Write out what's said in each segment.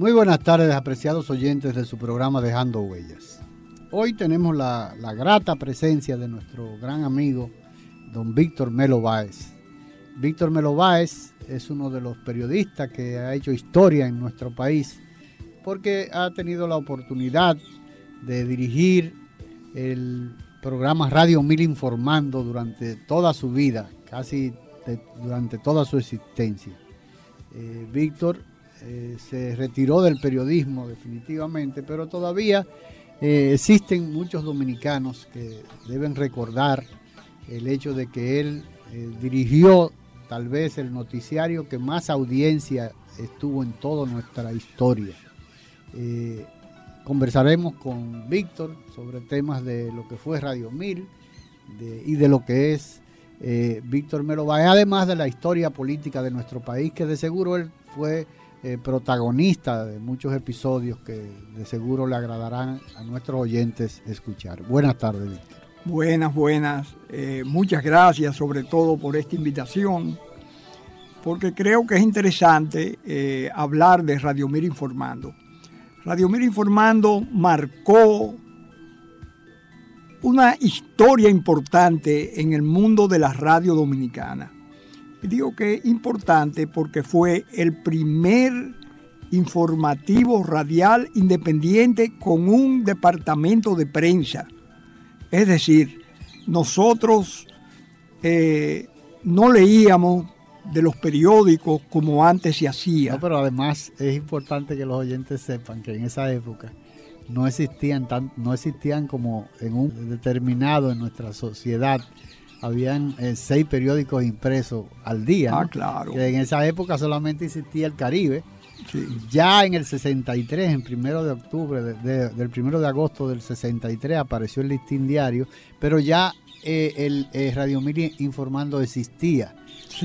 Muy buenas tardes, apreciados oyentes de su programa Dejando Huellas. Hoy tenemos la, grata presencia de nuestro gran amigo, don Víctor Melo Báez. Víctor Melo Báez es uno de los periodistas que ha hecho historia en nuestro país porque ha tenido la oportunidad de dirigir el programa Radio Mil Informando durante toda su vida, casi durante toda su existencia. Eh, Víctor eh, se retiró del periodismo definitivamente, pero todavía eh, existen muchos dominicanos que deben recordar el hecho de que él eh, dirigió tal vez el noticiario que más audiencia estuvo en toda nuestra historia. conversaremos con Víctor sobre temas de lo que fue Radio Mil y de lo que es Víctor Melo además de la historia política de nuestro país, que de seguro él fue eh, protagonista de muchos episodios que de seguro le agradarán a nuestros oyentes escuchar. Buenas tardes, Víctor. Buenas, buenas. Eh, muchas gracias sobre todo por esta invitación, porque creo que es interesante eh, hablar de Radio Mir Informando. Radio Mir Informando marcó una historia importante en el mundo de la radio dominicana digo que es importante porque fue el primer informativo radial independiente con un departamento de prensa. Es decir, nosotros eh, no leíamos de los periódicos como antes se hacía. pero además es importante que los oyentes sepan que en esa época no existían tan, no existían como en un determinado en nuestra sociedad habían eh, seis periódicos impresos al día. Ah, claro. Que en esa época solamente existía el Caribe. Ya en el 63, en primero de octubre, del primero de agosto del 63, apareció el listín diario, pero ya eh, el eh, Radio Miri informando existía.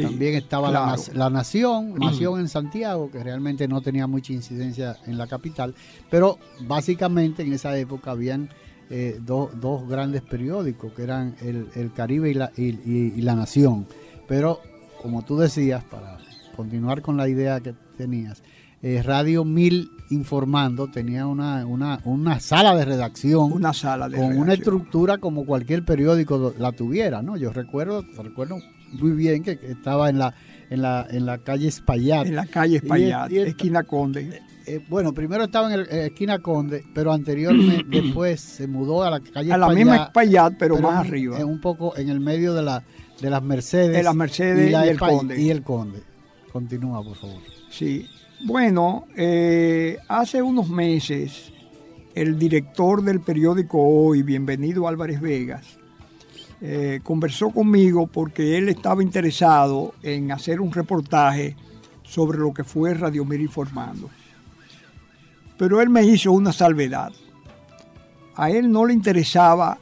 También estaba la, la, Nación, Nación en Santiago, que realmente no tenía mucha incidencia en la capital, pero básicamente en esa época habían eh, dos grandes periódicos, que eran el, Caribe y la, y, la Nación. Pero, como tú decías, para continuar con la idea que tenías, eh, Radio Mil Informando tenía una, una, sala de redacción. Una sala de Con una estructura como cualquier periódico la tuviera, ¿no? Yo recuerdo, recuerdo muy bien que, estaba en la, en la, en la calle Espaillat. En la calle Espaillat, esquina Conde. Eh, bueno, primero estaba en, la esquina Conde, pero anteriormente después se mudó a la calle A la misma Espaillat, pero, más arriba. un poco en el medio de, la, de las Mercedes. De las Mercedes y, el Conde. Y el Conde. Continúa, por favor. Sí. Bueno, eh, hace unos meses el director del periódico Hoy, bienvenido Álvarez Vegas, eh, conversó conmigo porque él estaba interesado en hacer un reportaje sobre lo que fue Radio Mir informando. Pero él me hizo una salvedad. A él no le interesaba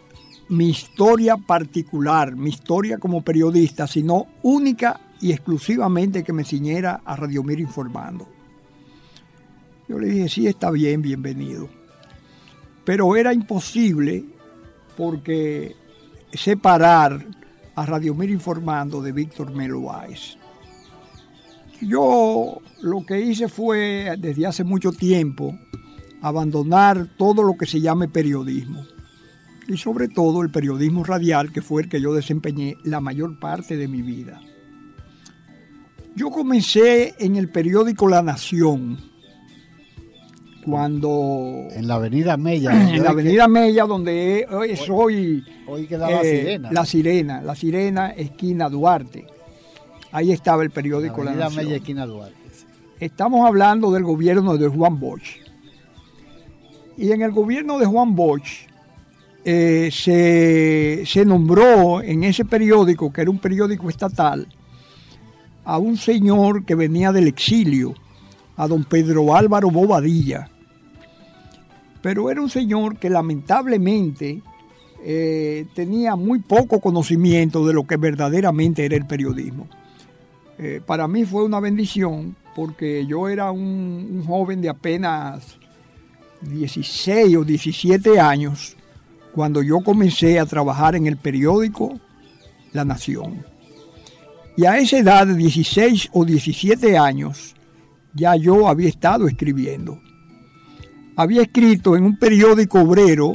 mi historia particular, mi historia como periodista, sino única y exclusivamente que me ciñera a Radio Mir informando. Yo le dije, sí, está bien, bienvenido. Pero era imposible porque separar a Radio Mir informando de Víctor Melo yo lo que hice fue, desde hace mucho tiempo, abandonar todo lo que se llame periodismo. Y sobre todo el periodismo radial, que fue el que yo desempeñé la mayor parte de mi vida. Yo comencé en el periódico La Nación, cuando... En la Avenida Mella. En la Avenida Mella, donde hoy soy... Hoy queda La eh, Sirena. La Sirena, La Sirena, esquina Duarte. Ahí estaba el periódico La, Nación. Estamos hablando del gobierno de Juan Bosch. Y en el gobierno de Juan Bosch eh, se, nombró en ese periódico, que era un periódico estatal, a un señor que venía del exilio, a don Pedro Álvaro Bobadilla. Pero era un señor que lamentablemente eh, tenía muy poco conocimiento de lo que verdaderamente era el periodismo. Eh, para mí fue una bendición porque yo era un, joven de apenas 16 o 17 años cuando yo comencé a trabajar en el periódico La Nación. Y a esa edad de 16 o 17 años, ya yo había estado escribiendo. Había escrito en un periódico obrero,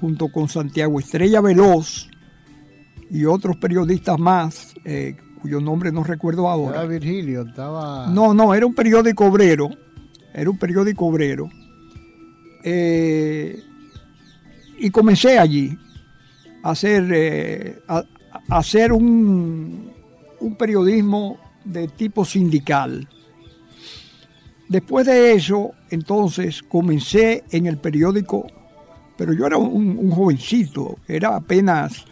junto con Santiago Estrella Veloz y otros periodistas más, eh, cuyo nombre no recuerdo ahora. Era Virgilio, estaba... No, no, era un periódico obrero, era un periódico obrero. Eh, y comencé allí a hacer, eh, a, hacer un, un periodismo de tipo sindical. Después de eso, entonces, comencé en el periódico, pero yo era un, jovencito, era apenas,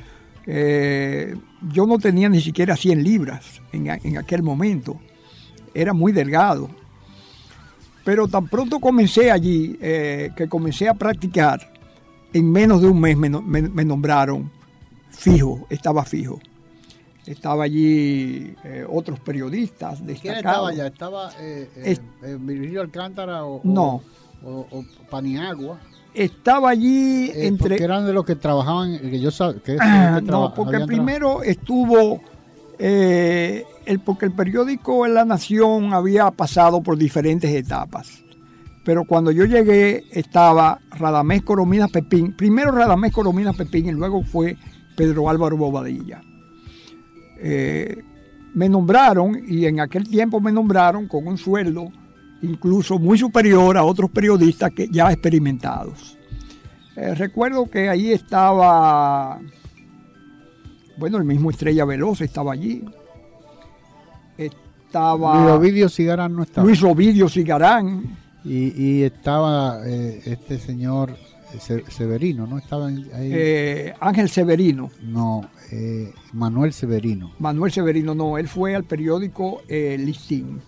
eh, yo no tenía ni siquiera 100 libras en, aquel momento, era muy delgado. Pero tan pronto comencé allí, eh, que comencé a practicar, en menos de un mes me nombraron fijo, estaba fijo estaba allí eh, otros periodistas destacados. estaba allá? ¿Estaba eh, eh, Virgilio Alcántara o, no. o, Paniagua? Estaba allí entre... Porque eran de los que trabajaban, que yo que, No, porque primero estuvo... el, porque el periódico en La Nación había pasado por diferentes etapas. Pero cuando yo llegué estaba Radamés Coromina Pepín. Primero Radamés Coromina Pepín y luego fue Pedro Álvaro Bobadilla. Eh, me nombraron y en aquel tiempo me nombraron con un sueldo incluso muy superior a otros periodistas que ya experimentados. Eh, recuerdo que ahí estaba, bueno, el mismo Estrella Veloz estaba allí. Estaba... Luis Ovidio Cigarán no estaba. Luis Ovidio Cigarán. Y, estaba eh, este señor Severino, ¿no? Estaba ahí. Ángel Severino. No, eh, Manuel Severino. Manuel Severino, no, él fue al periódico eh, Listín.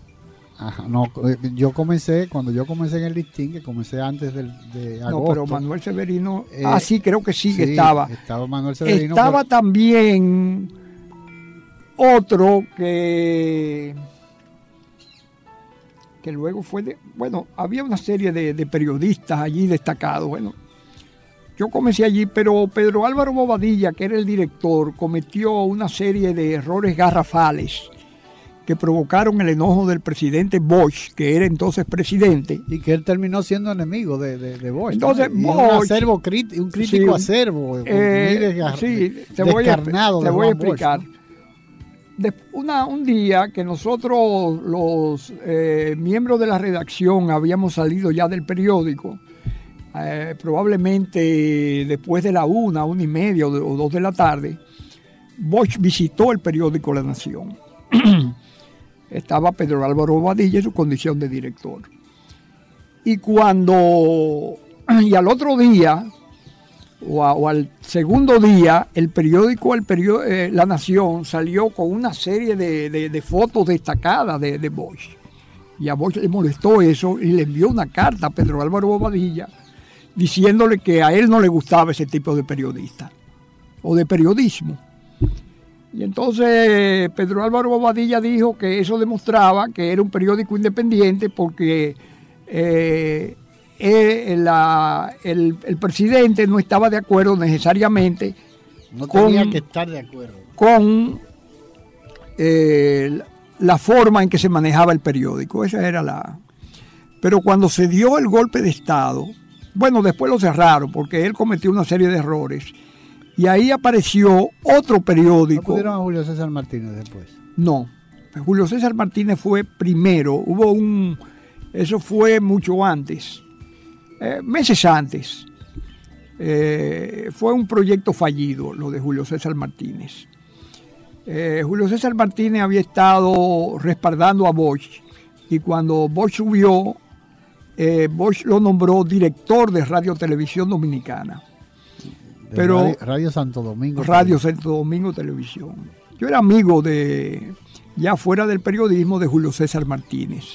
Ajá, no, eh, yo comencé, cuando yo comencé en el Listín, que comencé antes del, de agosto. No, pero Manuel Severino, ah, sí, creo que sí, que estaba. Estaba Manuel Severino. Estaba también otro que que luego fue de, bueno, había una serie de, de periodistas allí destacados, bueno, yo comencé allí, pero Pedro Álvaro Bobadilla, que era el director, cometió una serie de errores garrafales que provocaron el enojo del presidente Bosch, que era entonces presidente. Y que él terminó siendo enemigo de, de, Bosch. Entonces, Bosch, un, acervo, un crítico acervo. Eh, sí, te voy a, te voy a explicar. un día que nosotros, los eh, miembros de la redacción, habíamos salido ya del periódico, eh, probablemente después de la una, una y media o, dos de la tarde, Bosch visitó el periódico La Nación. Estaba Pedro Álvaro Badilla en su condición de director. Y cuando, y al otro día, o, al segundo día, el periódico el periódico, eh, La Nación salió con una serie de, fotos destacadas de, de Bosch. Y a Bosch le molestó eso y le envió una carta a Pedro Álvaro Bobadilla diciéndole que a él no le gustaba ese tipo de periodista o de periodismo. Y entonces Pedro Álvaro Bobadilla dijo que eso demostraba que era un periódico independiente porque eh, el, presidente no estaba de acuerdo necesariamente no tenía que estar de acuerdo con eh, la forma en que se manejaba el periódico. Esa era la. Pero cuando se dio el golpe de Estado, bueno, después lo cerraron porque él cometió una serie de errores. Y ahí apareció otro periódico. ¿No pudieron a Julio César Martínez después? No. Julio César Martínez fue primero. Hubo un. Eso fue mucho antes. Eh, meses antes. Eh, fue un proyecto fallido lo de Julio César Martínez. Eh, Julio César Martínez había estado respaldando a Bosch y cuando Bosch subió eh, Bosch lo nombró director de Radio Televisión Dominicana. Pero Radio, Santo Domingo. Radio Santo Domingo Televisión. Yo era amigo de, ya fuera del periodismo, de Julio César Martínez.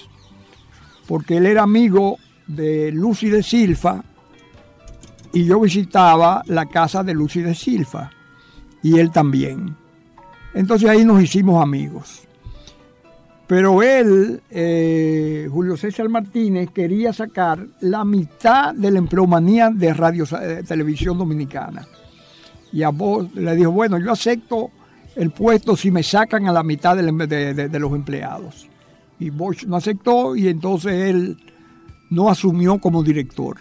Porque él era amigo de Lucy de Silfa y yo visitaba la casa de Lucy de Silfa y él también. Entonces ahí nos hicimos amigos. Pero él, eh, Julio César Martínez, quería sacar la mitad de la empleomanía de Radio eh, Televisión Dominicana. Y a vos le dijo, bueno, yo acepto el puesto si me sacan a la mitad de, los empleados. Y Bosch no aceptó y entonces él no asumió como director.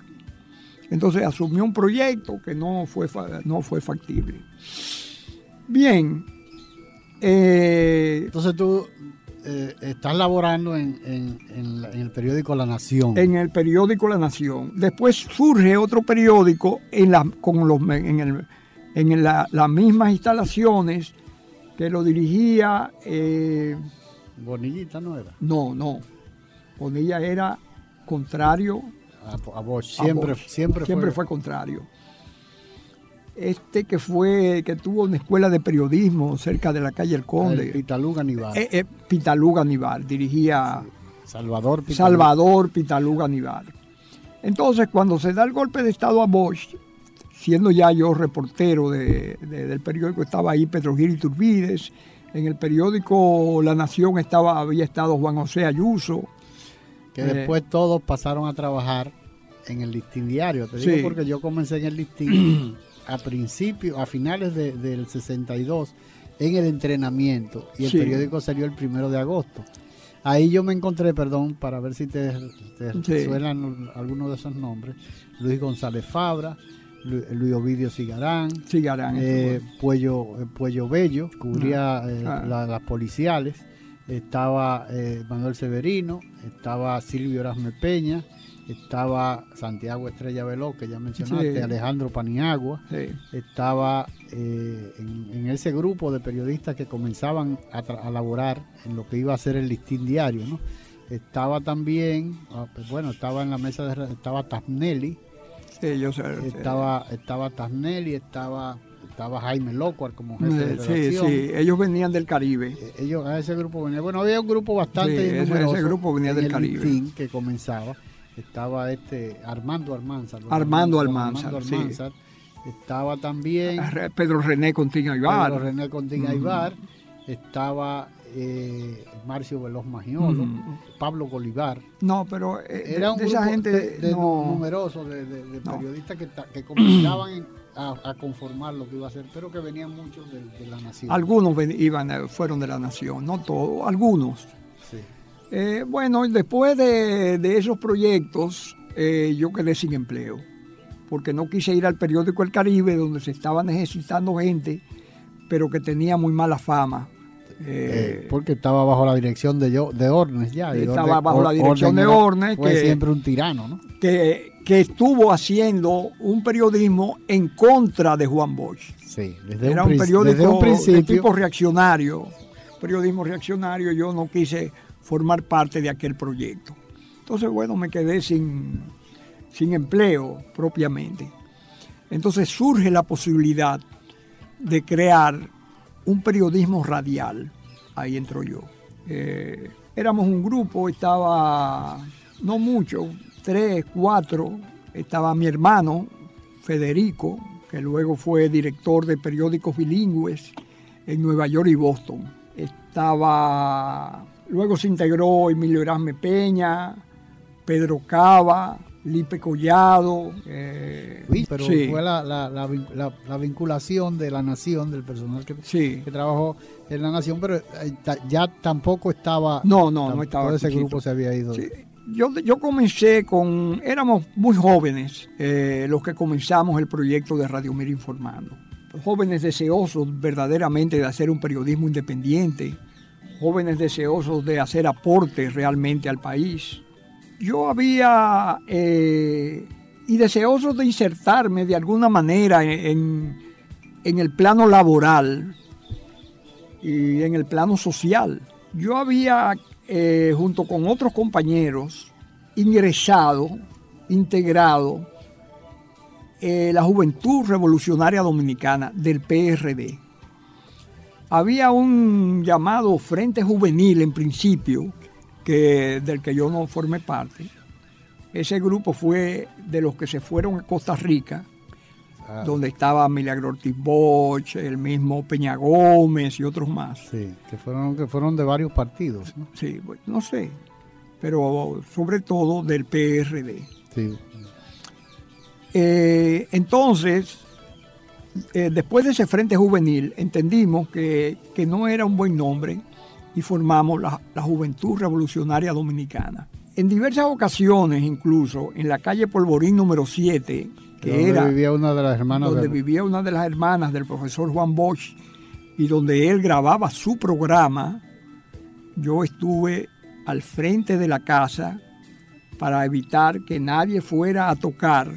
Entonces asumió un proyecto que no fue, no fue factible. Bien. Eh, entonces tú eh, estás laborando en, el periódico La Nación. En el periódico La Nación. Después surge otro periódico en, la, con los, en, en las mismas instalaciones que lo dirigía... Eh, Bonillita no era. No, no. Bonilla era contrario a, Bosch. Siempre, siempre, siempre fue contrario este que fue, que tuvo una escuela de periodismo cerca de la calle El Conde. Pitaluga Nivar. Eh, eh, Pitaluga Nivar, dirigía Salvador Pitaluga. Salvador Pitaluga Nivar. Entonces, cuando se da el golpe de Estado a Bosch, siendo ya yo reportero del periódico, estaba ahí Pedro Gil Turbides, en el periódico La Nación estaba, había estado Juan José Ayuso. Que después eh, todos pasaron a trabajar en el listín diario. Te digo porque yo comencé en el listín a principios, a finales del 62 en el entrenamiento. Y el periódico salió el primero de agosto. Ahí yo me encontré, perdón, para ver si te, suenan algunos de esos nombres, Luis González Fabra, Luis Ovidio Cigarán, Cigarán eh, Puello, eh, Puello Bello, cubría ah, eh, ah. las policiales, estaba eh, Manuel Severino, estaba Silvio Erasme Peña, estaba Santiago Estrella Veloz, que ya mencionaste, Alejandro Paniagua, estaba eh, en, ese grupo de periodistas que comenzaban a, laborar en lo que iba a ser el listín diario, ¿no? Estaba también, ah, pues bueno, estaba en la mesa de estaba Tasnelli, sí, yo sé, estaba, estaba Tasnelli, estaba estaba Jaime Locuar como jefe de redacción. Sí, sí, ellos venían del Caribe. Eh, ellos a ese grupo venía, bueno, había un grupo bastante sí, ese, grupo venía del Caribe. que comenzaba estaba este Armando Almanzar. Armando Almanzar, Estaba también Pedro René Contiga Ibar. Pedro René Contiga Ibar. Estaba eh, Marcio Veloz Magiolo, Pablo Bolívar. No, pero eh, era un de esa gente de, numeroso de, periodistas que, que comenzaban a, conformar lo que iba a ser, pero que venían muchos de, la nación. Algunos iban, eh, fueron de la nación, no todos, algunos. Eh, bueno, después de, esos proyectos, eh, yo quedé sin empleo, porque no quise ir al periódico El Caribe, donde se estaba necesitando gente, pero que tenía muy mala fama. Eh, porque estaba bajo la dirección de, de Ornes ya. estaba bajo la dirección de Ornes. Fue siempre un tirano, ¿no? Que, que, estuvo haciendo un periodismo en contra de Juan Bosch. Sí, desde Era un, periódico de tipo reaccionario, periodismo reaccionario. Yo no quise formar parte de aquel proyecto. Entonces, bueno, me quedé sin, sin empleo propiamente. Entonces surge la posibilidad de crear un periodismo radial. Ahí entro yo. Eh, éramos un grupo, estaba, no mucho, tres, cuatro. Estaba mi hermano, Federico, que luego fue director de periódicos bilingües en Nueva York y Boston. Estaba Luego se integró Emilio Erasme Peña, Pedro Cava, Lipe Collado. Eh, pero fue la, vinculación de la nación, del personal que, que trabajó en la nación, pero eh, ya tampoco estaba. No, no, no estaba. Todo ese grupo se había ido. Yo, yo comencé con. Éramos muy jóvenes eh, los que comenzamos el proyecto de Radio Mir Informando. Jóvenes deseosos verdaderamente de hacer un periodismo independiente jóvenes deseosos de hacer aportes realmente al país. Yo había, eh, y deseosos de insertarme de alguna manera en, el plano laboral y en el plano social. Yo había, eh, junto con otros compañeros, ingresado, integrado eh, la Juventud Revolucionaria Dominicana del PRD había un llamado Frente Juvenil en principio, que, del que yo no formé parte. Ese grupo fue de los que se fueron a Costa Rica, ah. donde estaba Milagro Ortiz Bosch, el mismo Peña Gómez y otros más. Sí, que fueron, que fueron de varios partidos. ¿no? Sí, no sé, pero sobre todo del PRD. Sí. Eh, entonces, eh, después de ese frente juvenil entendimos que, no era un buen nombre y formamos la, Juventud Revolucionaria Dominicana. En diversas ocasiones, incluso en la calle Polvorín número 7, que donde era vivía una de las hermanas donde del- vivía una de las hermanas del profesor Juan Bosch y donde él grababa su programa, yo estuve al frente de la casa para evitar que nadie fuera a tocar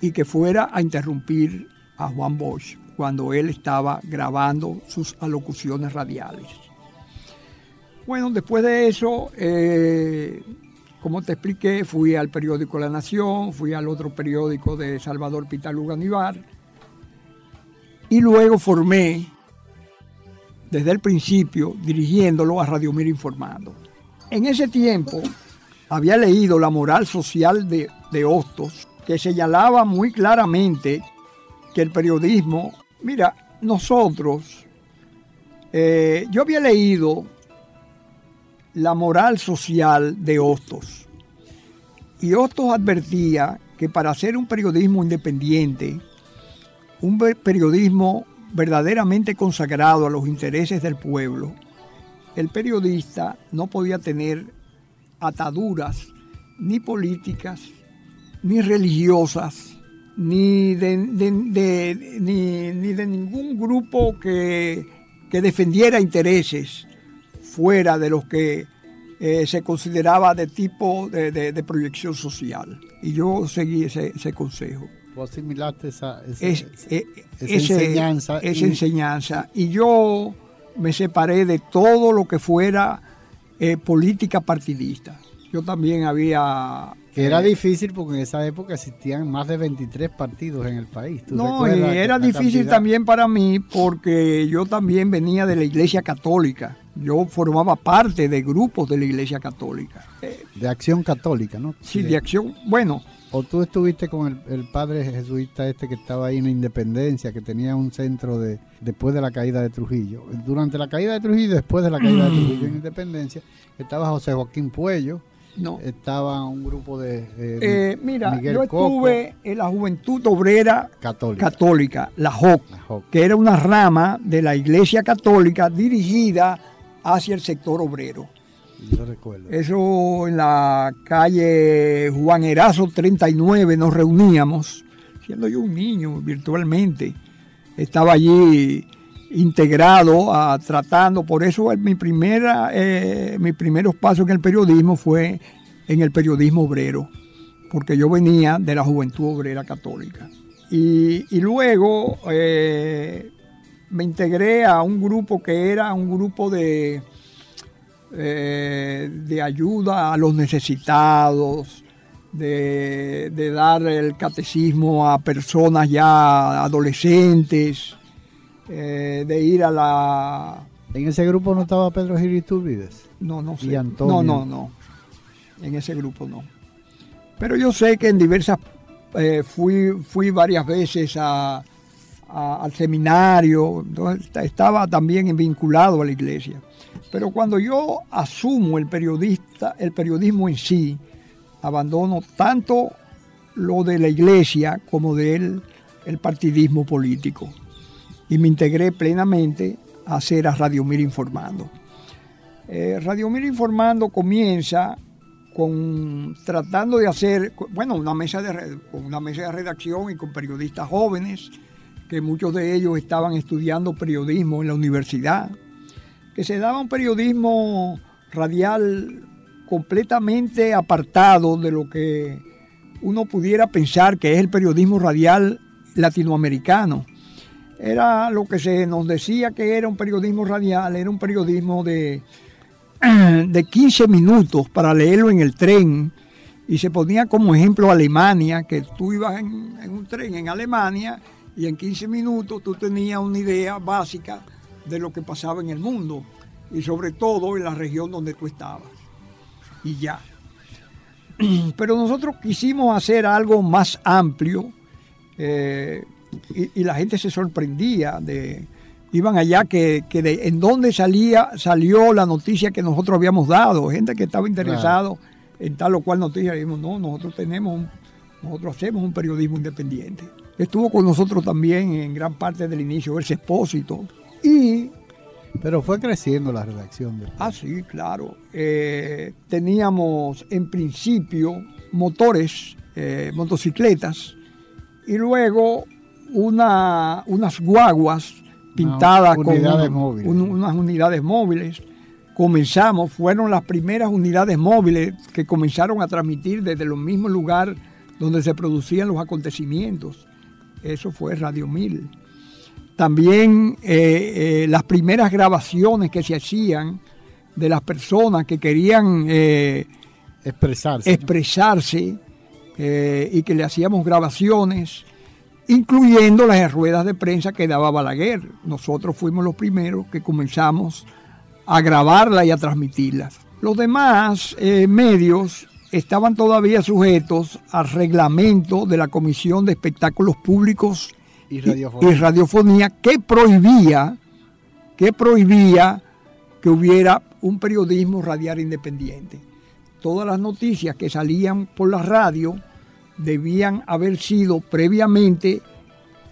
y que fuera a interrumpir a Juan Bosch cuando él estaba grabando sus alocuciones radiales. Bueno, después de eso, eh, como te expliqué, fui al periódico La Nación, fui al otro periódico de Salvador Pitaluga Nivar y luego formé desde el principio dirigiéndolo a Radio Mir Informando. En ese tiempo había leído La moral social de, de Hostos, que señalaba muy claramente que el periodismo, mira, nosotros, eh, yo había leído La moral social de Hostos, y Hostos advertía que para hacer un periodismo independiente, un periodismo verdaderamente consagrado a los intereses del pueblo, el periodista no podía tener ataduras ni políticas, ni religiosas, ni de, de- de- ni, ni de ningún grupo que, que defendiera intereses fuera de los que eh, se consideraba de tipo de, de- proyección social. Y yo seguí ese, ese consejo. Tú asimilaste esa, esa- Es- eh, esa ese- enseñanza esa y- enseñanza. Y yo me separé de todo lo que fuera eh, política partidista. Yo también había... que era difícil porque en esa época existían más de 23 partidos en el país. ¿Tú No, y era difícil cantidad- también para mí porque yo también venía de la Iglesia Católica. Yo formaba parte de grupos de la Iglesia Católica. Eh, De acción católica, ¿no? sí, de acción. Bueno, O tú estuviste con el, el padre jesuita este que estaba ahí en la Independencia, que tenía un centro de después de la caída de Trujillo. Durante la caída de Trujillo y después de la caída de Trujillo en Independencia, estaba José Joaquín Puello, no. estaba un grupo de... de Eh, mira, Miguel yo Coco, estuve en la Juventud Obrera católica. Católica, la JOC. La JOC. que era una rama de la Iglesia Católica dirigida hacia el sector obrero. Yo recuerdo. Eso en la calle Juan Erazo 39 nos reuníamos, siendo yo un niño virtualmente. Estaba allí integrado, a, tratando, por eso mi primera, eh, mis primeros pasos en el periodismo fue en el periodismo obrero, porque yo venía de la Juventud Obrera Católica. Y, y luego eh, me integré a un grupo que era un grupo de, eh, de ayuda a los necesitados, de, de dar el catecismo a personas ya adolescentes, eh, de ir a la... En ese grupo no estaba Pedro Gil Iturbides. No, no Y sé. Antonio. No, no, no. En ese grupo no. Pero yo sé que en diversas... eh, fui, fui varias veces a- a- al seminario, entonces esta- estaba también vinculado a la iglesia. Pero cuando yo asumo el periodista, el periodismo en sí, abandono tanto lo de la iglesia como del el partidismo político. Y me integré plenamente a hacer a Radio Mir Informando. Eh, Radio Mir Informando comienza con tratando de hacer, bueno, una mesa de, una mesa de redacción y con periodistas jóvenes, que muchos de ellos estaban estudiando periodismo en la universidad, que se daba un periodismo radial completamente apartado de lo que uno pudiera pensar que es el periodismo radial latinoamericano. Era lo que se nos decía que era un periodismo radial, era un periodismo de, de 15 minutos para leerlo en el tren y se ponía como ejemplo Alemania, que tú ibas en, un tren en Alemania y en 15 minutos tú tenías una idea básica de lo que pasaba en el mundo y sobre todo en la región donde tú estabas. Y ya. Pero nosotros quisimos hacer algo más amplio eh, y, y la gente se sorprendía de iban allá que, que de, en dónde salía salió la noticia que nosotros habíamos dado gente que estaba interesado en tal o cual noticia dijimos no nosotros tenemos un- nosotros hacemos un periodismo independiente estuvo con nosotros también en gran parte del inicio ese expósito y Pero fue creciendo la redacción. Después. Ah, sí, claro. Eh, teníamos en principio motores, eh, motocicletas, y luego una, unas guaguas pintadas con unidades un- unas unidades móviles. Comenzamos, fueron las primeras unidades móviles que comenzaron a transmitir desde los mismos lugares donde se producían los acontecimientos. Eso fue Radio 1000. También eh, eh, las primeras grabaciones que se hacían de las personas que querían eh, Expresarse. y que le hacíamos grabaciones, incluyendo las ruedas de prensa que daba Balaguer. Nosotros fuimos los primeros que comenzamos a grabarla y a transmitirlas. Los demás eh, medios estaban todavía sujetos al reglamento de la Comisión de Espectáculos Públicos Y y- radiofonía. y radiofonía que prohibía que prohibía que hubiera un periodismo radial independiente. Todas las noticias que salían por la radio debían haber sido previamente,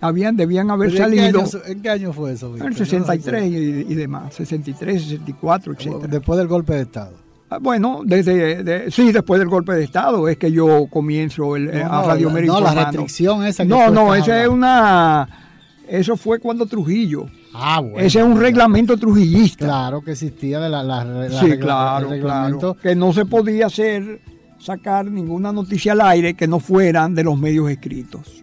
habían, debían haber ¿Pero ¿En qué, salido año, en qué año fue eso? en Víctor? el Yo no 63 y, y demás, 63, 64, recuerdo. etc. Después del golpe de Estado. Bueno, desde, de- sí, después del golpe de Estado es que yo comienzo el, eh, No, a no, Radio la- Mera no, la informando. restricción esa que No, no, esa es una... Eso fue cuando Trujillo. Ah, bueno. Ese es un reglamento trujillista. Claro que existía de la, la, la sí, regla- claro, el reglamento. claro. Que no se podía hacer, sacar ninguna noticia al aire que no fueran de los medios escritos.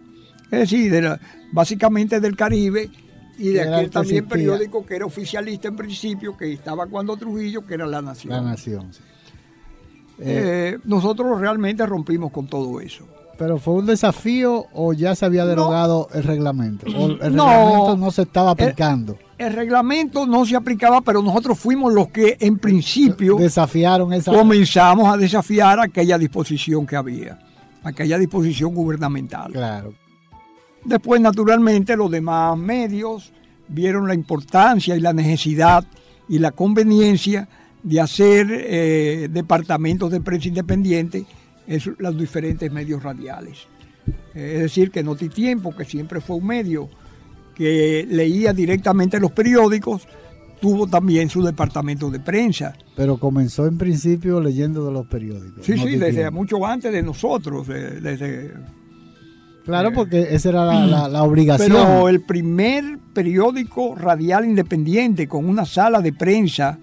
Es decir, de la- básicamente del Caribe y de aquel que también existía. periódico que era oficialista en principio, que estaba cuando Trujillo, que era La Nación. La nación. sí. Eh, Eh, nosotros realmente rompimos con todo eso. Pero fue un desafío o ya se había derogado el reglamento. O el No. reglamento no se estaba aplicando. El reglamento no se aplicaba, pero nosotros fuimos los que en principio Desafiaron esa. comenzamos a desafiar aquella disposición que había, aquella disposición gubernamental. Claro. Después, naturalmente, los demás medios vieron la importancia y la necesidad y la conveniencia de hacer eh, departamentos de prensa independiente en su- los diferentes medios radiales. Eh, es decir, que Notitiempo, que siempre fue un medio que leía directamente los periódicos, tuvo también su departamento de prensa. Pero comenzó en principio leyendo de los periódicos. Sí, sí, de desde mucho antes de nosotros, eh, desde Claro, porque esa era la, la- la obligación. Pero el primer periódico radial independiente con una sala de prensa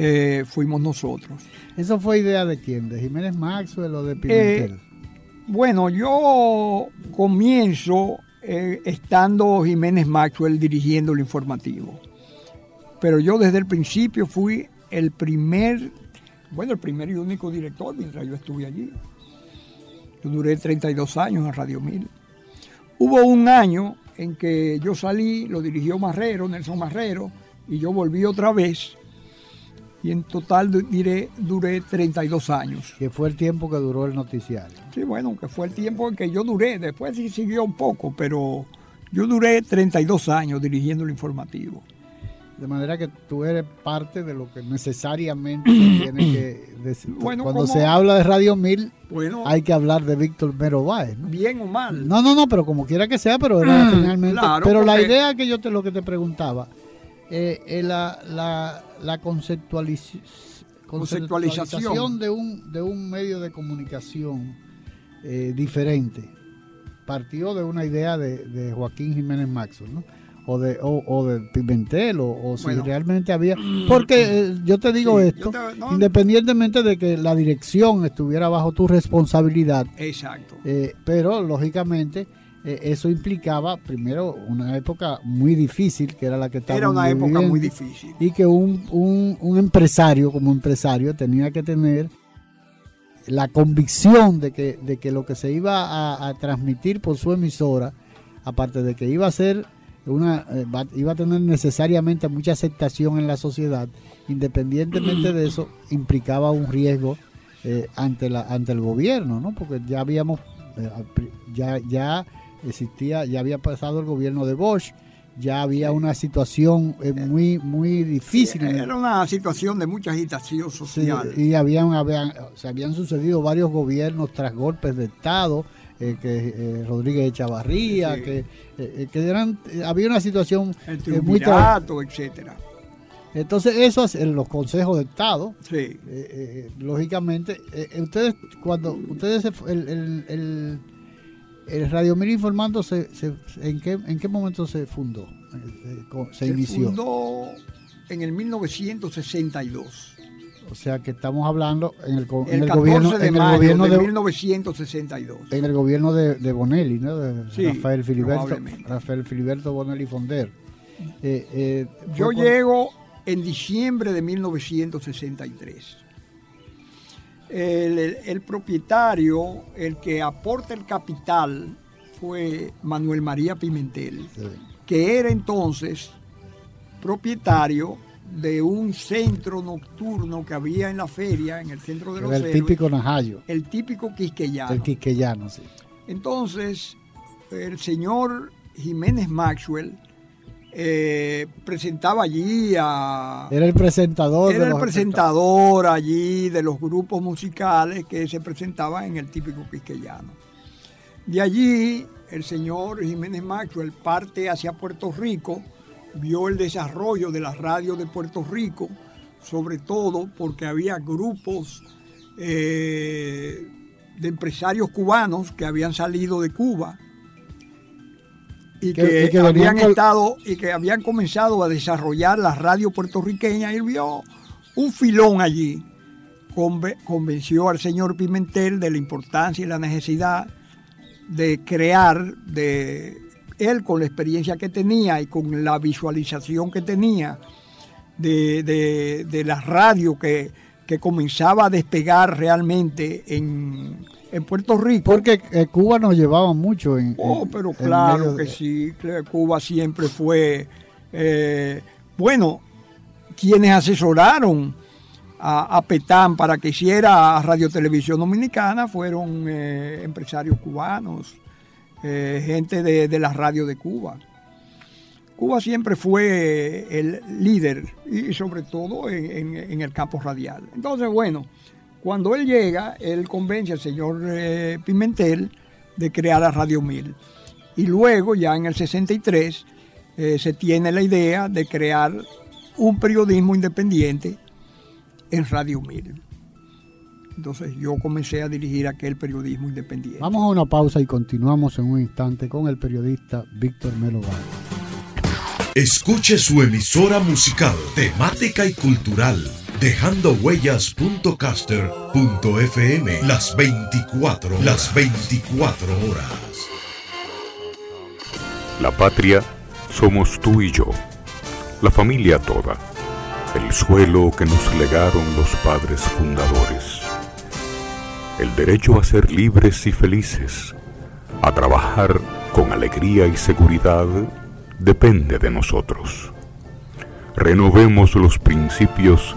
eh, fuimos nosotros. ¿Eso fue idea de quién? ¿De Jiménez Maxwell o de Pimentel? Bueno, yo comienzo eh, estando Jiménez Maxwell dirigiendo el informativo. Pero yo desde el principio fui el primer, bueno, el primer y único director mientras yo estuve allí. Yo duré 32 años en Radio 1000. Hubo un año en que yo salí, lo dirigió Marrero, Nelson Marrero, y yo volví otra vez. Y en total diré, duré 32 años. que fue el tiempo que duró el noticiario. Sí, bueno, que fue el tiempo en que yo duré, después sí siguió un poco, pero yo duré 32 años dirigiendo el informativo. De manera que tú eres parte de lo que necesariamente tiene que decir. Bueno, Cuando se habla de Radio 1000, Bueno, hay que hablar de Víctor Mero Báez, ¿no? bien o mal. No, no, no, pero como quiera que sea, pero era finalmente. claro, pero la idea que yo te lo que te preguntaba, eh, eh, la, la, la conceptualiz- Conceptualización. conceptualización de un, de un medio de comunicación eh, diferente partió de una idea de, de Joaquín Jiménez Maxwell, ¿no? O de, o, o de Pimentel, o, o si Bueno. realmente había. Porque eh, yo te digo Sí, esto, yo te- no, independientemente de que la dirección estuviera bajo tu responsabilidad, Exacto. eh, pero lógicamente eh, eso implicaba primero una época muy difícil que era la que estaba Era una época muy difícil. y que un, un- un empresario como empresario tenía que tener la convicción de que, de que lo que se iba a, a transmitir por su emisora, aparte de que iba a ser una, eh, iba a tener necesariamente mucha aceptación en la sociedad, independientemente de eso, implicaba un riesgo eh, ante la ante el gobierno, ¿no? Porque ya habíamos eh, ya ya existía, ya había pasado el gobierno de Bosch, ya había una situación eh, muy muy difícil. Era una situación de mucha agitación Sí, social. y habían, habían, se habían sucedido varios gobiernos tras golpes de Estado, eh, que eh, Rodríguez Echavarría, que, eh, eh, que eran, eh, había una situación el eh, muy tra- triunvirato, etcétera. Entonces, eso es en los consejos de Estado. Eh, eh, lógicamente, eh, ustedes, cuando ustedes, el, el, el, el Radio Mil Informando, se, se, ¿en, qué, ¿en qué momento se fundó? se, inició. Se fundó en el 1962. O sea que estamos hablando en el, en el, gobierno, de, en el gobierno de, 1962. En el gobierno de, de Bonelli, ¿no? De Rafael Filiberto, Rafael Filiberto Bonelli Fonder. Eh, eh, Yo llego en diciembre de 1963. El, el, propietario, el que aporta el capital, fue Manuel María Pimentel, que era entonces propietario de un centro nocturno que había en la feria, en el centro de los El típico Najayo. El típico quisqueyano. El quisqueyano, sí. Entonces, el señor Jiménez Maxwell eh, presentaba allí a... Era el presentador. Era el presentador allí de los grupos musicales que se presentaban en el típico quisqueyano. De allí, el señor Jiménez Maxwell parte hacia Puerto Rico, vio el desarrollo de la radio de Puerto Rico, sobre todo porque había grupos eh, de empresarios cubanos que habían salido de Cuba y que, habían estado y que habían comenzado a desarrollar la radio puertorriqueña. Él vio un filón allí. convenció al señor Pimentel de la importancia y la necesidad de crear, de él con la experiencia que tenía y con la visualización que tenía de, la radio que, comenzaba a despegar realmente en, Puerto Rico. Porque eh, Cuba nos llevaba mucho en... Oh, pero claro que sí, Cuba siempre fue... Eh, bueno, quienes asesoraron a, Petán para que hiciera Radio Televisión Dominicana fueron eh, empresarios cubanos, eh, gente de, la radio de Cuba. Cuba siempre fue el líder y sobre todo en, el campo radial. Entonces, bueno, cuando él llega, él convence al señor eh, Pimentel de crear la Radio 1000. Y luego, ya en el 63, eh, se tiene la idea de crear un periodismo independiente en Radio 1000. Entonces yo comencé a dirigir aquel periodismo independiente. Vamos a una pausa y continuamos en un instante con el periodista Víctor Melo Escuche su emisora musical, temática y cultural, dejando huellas.caster.fm las 24, las 24 horas. La patria somos tú y yo, la familia toda, el suelo que nos legaron los padres fundadores el derecho a ser libres y felices, a trabajar con alegría y seguridad, depende de nosotros. Renovemos los principios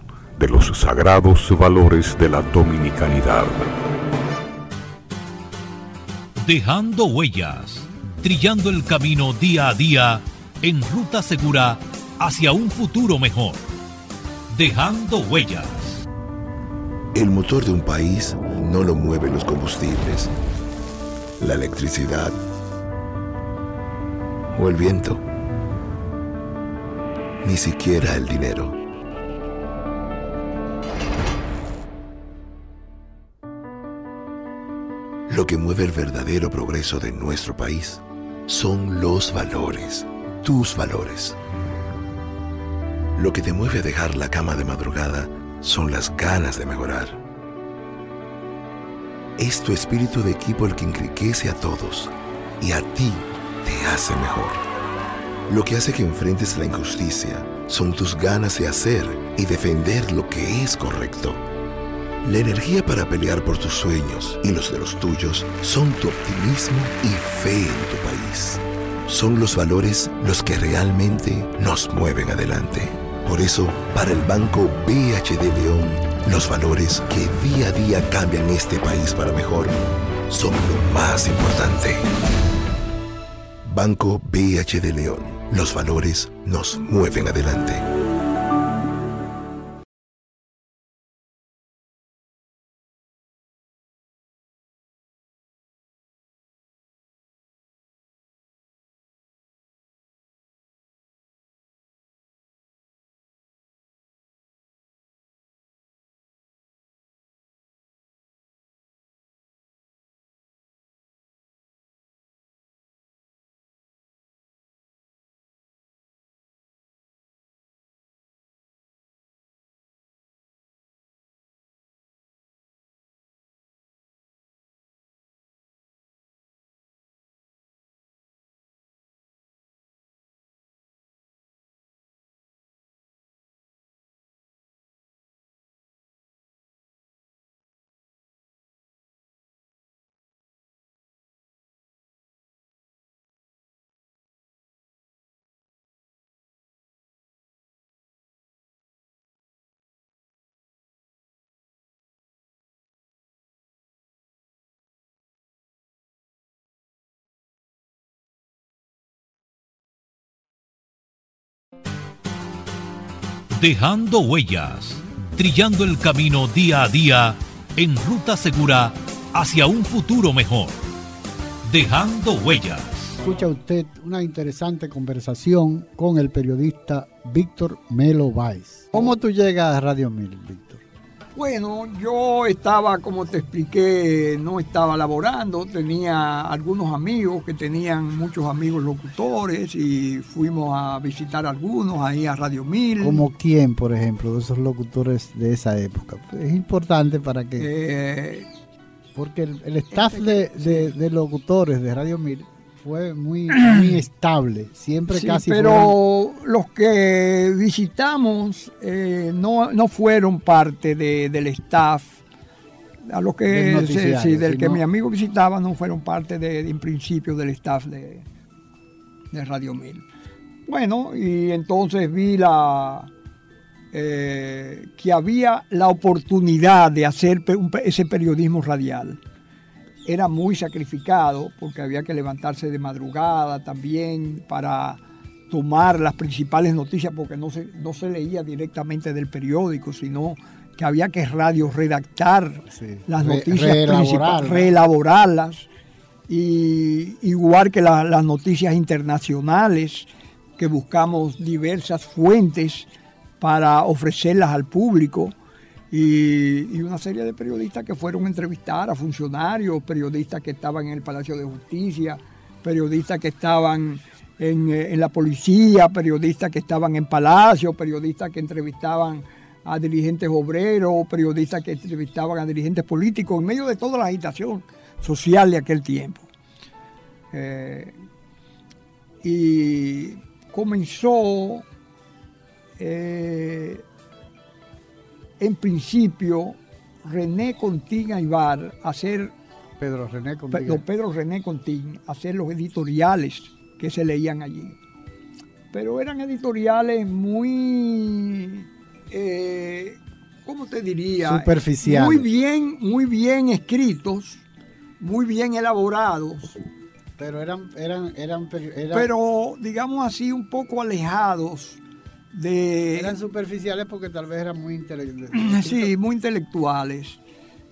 de los sagrados valores de la dominicanidad. Dejando huellas, trillando el camino día a día en ruta segura hacia un futuro mejor. Dejando huellas. El motor de un país no lo mueven los combustibles, la electricidad o el viento, ni siquiera el dinero. Lo que mueve el verdadero progreso de nuestro país son los valores, tus valores. Lo que te mueve a dejar la cama de madrugada son las ganas de mejorar. Es tu espíritu de equipo el que enriquece a todos y a ti te hace mejor. Lo que hace que enfrentes la injusticia son tus ganas de hacer y defender lo que es correcto. La energía para pelear por tus sueños y los de los tuyos son tu optimismo y fe en tu país. Son los valores los que realmente nos mueven adelante. Por eso, para el Banco BHD León, Los valores que día a día cambian este país para mejor son lo más importante. Banco BHD León. Los valores nos mueven adelante. Dejando huellas, trillando el camino día a día en ruta segura hacia un futuro mejor. Dejando huellas. Escucha usted una interesante conversación con el periodista Víctor Melo Valls. ¿Cómo tú llegas a Radio Mil, Víctor? Bueno, yo estaba, como te expliqué, no estaba laborando, tenía algunos amigos que tenían muchos amigos locutores y fuimos a visitar algunos ahí a Radio Mil. ¿Como quién, por ejemplo, de esos locutores de esa época? Es importante para que... Eh, porque el, el staff de, de- de locutores de Radio Mil fue muy, muy estable, siempre Sí, casi pero los que visitamos eh, no, no fueron parte de- del staff. A los Del que noticiario, sí, sí, del que mi amigo visitaba no fueron parte de, de, en principio del staff de, de Radio Mil. Bueno, y entonces vi la eh, que había la oportunidad de hacer ese periodismo radial era muy sacrificado porque había que levantarse de madrugada también para tomar las principales noticias porque no se, no se leía directamente del periódico, sino que había que radio redactar Sí. las noticias principales, reelaborarlas, y igual que la- las noticias internacionales, que buscamos diversas fuentes para ofrecerlas al público y, una serie de periodistas que fueron a entrevistar a funcionarios, periodistas que estaban en el Palacio de Justicia, periodistas que estaban en, eh, en la policía, periodistas que estaban en Palacio, periodistas que entrevistaban a dirigentes obreros, periodistas que entrevistaban a dirigentes políticos, en medio de toda la agitación social de aquel tiempo. Eh, y comenzó eh, en principio René Contín Aybar hacer, Pedro René don Pedro René Contín, hacer los editoriales que se leían allí. Pero eran editoriales muy, eh, ¿cómo te diría? Superficiales. Muy bien, muy bien escritos, muy bien elaborados, Pero eran, eran, eran, pero digamos así un poco alejados de... eran superficiales porque tal vez eran muy intelectuales. Sí, muy intelectuales,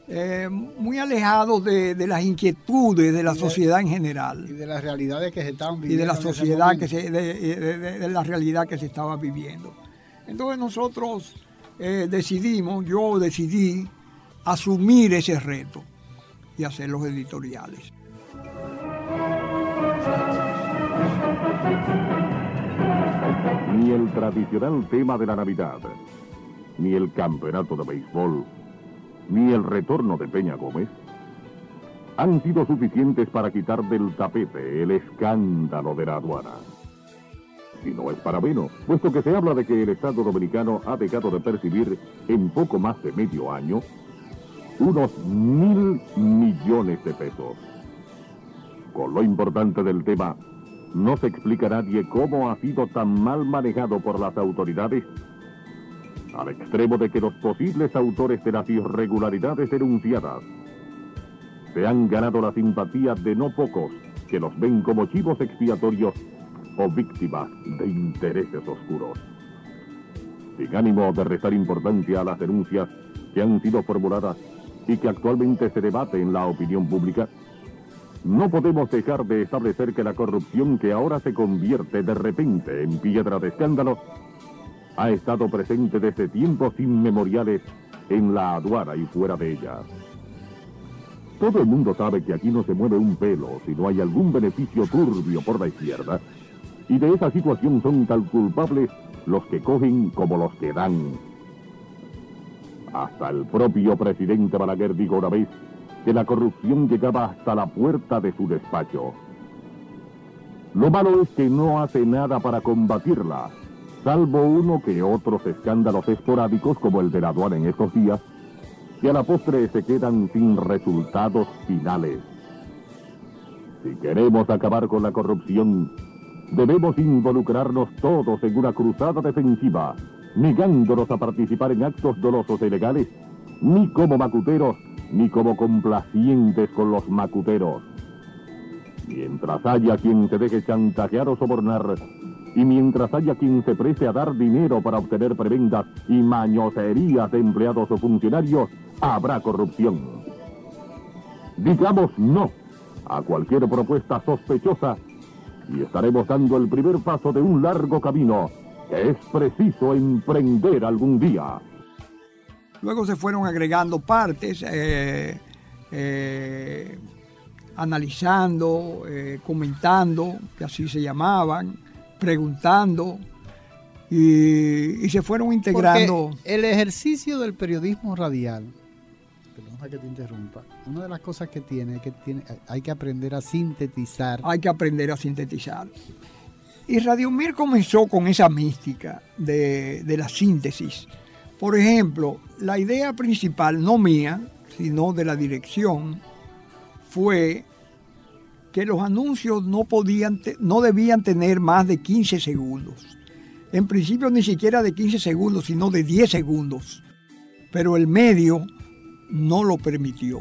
eh, muy alejados de, de las inquietudes de la Y de- sociedad en Y general de las realidades que se estaban y viviendo. de la sociedad que se, de, de- de- de la realidad que se estaba viviendo. Entonces nosotros eh, decidimos, yo decidí asumir ese reto y hacer los editoriales. Ni el tradicional tema de la Navidad, ni el campeonato de béisbol, ni el retorno de Peña Gómez han sido suficientes para quitar del tapete el escándalo de la aduana. Y no es para menos, puesto que se habla de que el Estado dominicano ha dejado de percibir en poco más de medio año unos mil millones de pesos. Con lo importante del tema, no se explica nadie cómo ha sido tan mal manejado por las autoridades. al extremo de que los posibles autores de las irregularidades denunciadas se han ganado la simpatía de no pocos que los ven como chivos expiatorios o víctimas de intereses oscuros. Sin ánimo de restar importancia a las denuncias que han sido formuladas y que actualmente se debate en la opinión pública, no podemos dejar de establecer que la corrupción que ahora se convierte de repente en piedra de escándalo ha estado presente desde tiempos inmemoriales en la aduana y fuera de ella. Todo el mundo sabe que aquí no se mueve un pelo si no hay algún beneficio turbio por la izquierda, y de esa situación son tan culpables los que cogen como los que dan. Hasta el propio presidente Balaguer dijo una vez que la corrupción llegaba hasta la puerta de su despacho. Lo malo es que no hace nada para combatirla, salvo uno que otros escándalos esporádicos como el de la aduana en estos días, que a la postre se quedan sin resultados finales. Si queremos acabar con la corrupción, debemos involucrarnos todos en una cruzada defensiva, negándonos a participar en actos dolosos e ilegales, ni como macuteros, ni como complacientes con los macuteros. Mientras haya quien se deje chantajear o sobornar, y mientras haya quien se preste a dar dinero para obtener prebendas y mañoserías de empleados o funcionarios, habrá corrupción. Digamos no a cualquier propuesta sospechosa y estaremos dando el primer paso de un largo camino que es preciso emprender algún día. Luego se fueron agregando partes, eh, eh, analizando, eh, comentando, que así se llamaban, preguntando, y, y se fueron integrando. Porque el ejercicio del periodismo radial, perdona que te interrumpa, una de las cosas que tiene es que tiene, hay que aprender a sintetizar. Hay que aprender a sintetizar. Y Radio Mir comenzó con esa mística de, de la síntesis. Por ejemplo, la idea principal, no mía, sino de la dirección, fue que los anuncios no, podían no debían tener más de 15 segundos. En principio ni siquiera de 15 segundos, sino de 10 segundos. Pero el medio no lo permitió.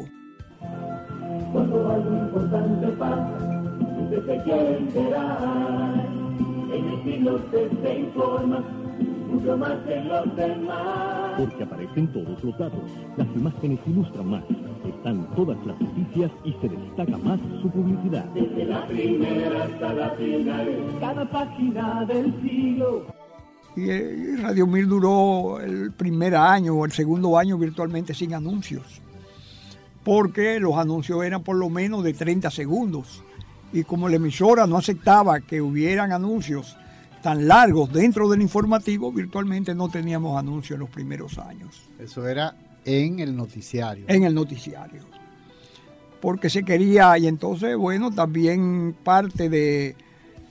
Cuando algo importante pasa, usted se quiere enterar. En el se informa, mucho más que los demás. Porque aparecen todos los datos, las imágenes ilustran más, están todas las noticias y se destaca más su publicidad. Desde la primera hasta la final, cada página del siglo. Y eh, Radio Mil duró el primer año o el segundo año virtualmente sin anuncios, porque los anuncios eran por lo menos de 30 segundos. Y como la emisora no aceptaba que hubieran anuncios tan largos dentro del informativo, virtualmente no teníamos anuncios en los primeros años Eso era en el noticiario. en el noticiario. Porque se quería, y entonces, bueno, también parte de,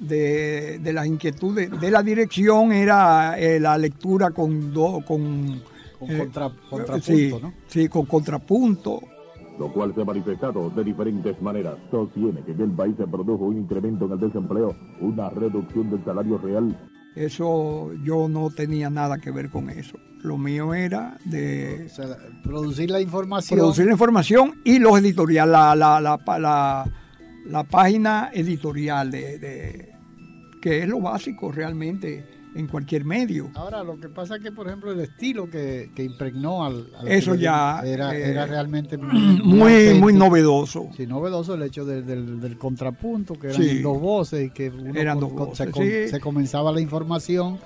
de, de las inquietudes de la dirección era eh, la lectura con, do- con, Con eh, contra- contrapunto, sí, ¿no? Sí, con contrapunto. Lo cual se ha manifestado de diferentes maneras. Sostiene que en el país se produjo un incremento en el desempleo, una reducción del salario real. Eso yo no tenía nada que ver con eso. Lo mío era de O sea, producir la información. producir la información y los editoriales, la, la, la, la- la página editorial de, de- que es lo básico realmente en cualquier medio. Ahora, lo que pasa es que, por ejemplo, el estilo que, que impregnó al, al Eso ya, era, eh, era realmente Muy, muy novedoso. Sí, novedoso el hecho del, del- del contrapunto, que eran Sí. dos voces y que uno Eran con- dos voces, se, sí. se comenzaba la información.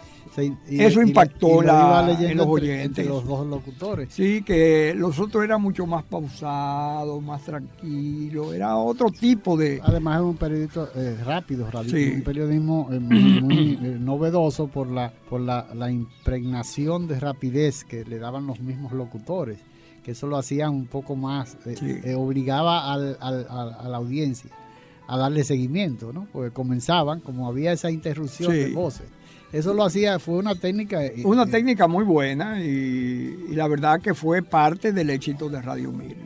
Y- Eso impactó y la- en los entre, oyentes. entre los dos locutores. Sí, que los otros eran mucho más pausados, más tranquilos, era otro tipo de... Además es un periodismo eh, rápido, Sí. un periodismo eh, muy, muy, eh, novedoso por la por la, la impregnación de rapidez que le daban los mismos locutores, que eso lo hacían un poco más, eh, Sí. eh, obligaba al- al- al- a la audiencia a darle seguimiento, ¿no? Porque comenzaban, como había esa interrupción Sí. de voces. Eso lo hacía, fue una técnica. eh, Una eh, técnica muy buena y, y la verdad que fue parte del éxito de Radio Mil.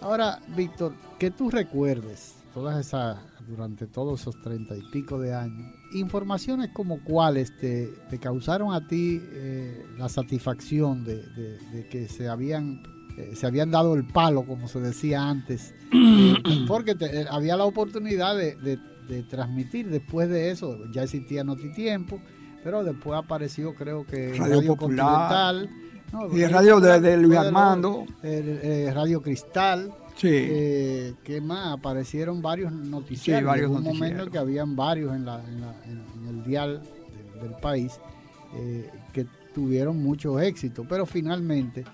Ahora, Víctor, que tú recuerdes todas esas durante todos esos treinta y pico de años, informaciones como cuáles te, te causaron a ti eh, la satisfacción de, de- de que se habían, eh, se habían dado el palo, como se decía antes, porque te- había la oportunidad de, transmitir después de eso, ya existía Notitiempo, pero después apareció creo que Radio Popular. Continental, ¿no? Y radio de, de Luis Armando. el, eh, Radio Cristal, Sí. eh, ¿qué más? Aparecieron varios noticiarios. Sí, varios Llegó un momento que habían varios en, la, en, la- en- en el dial del, del país eh, que tuvieron mucho éxito, pero finalmente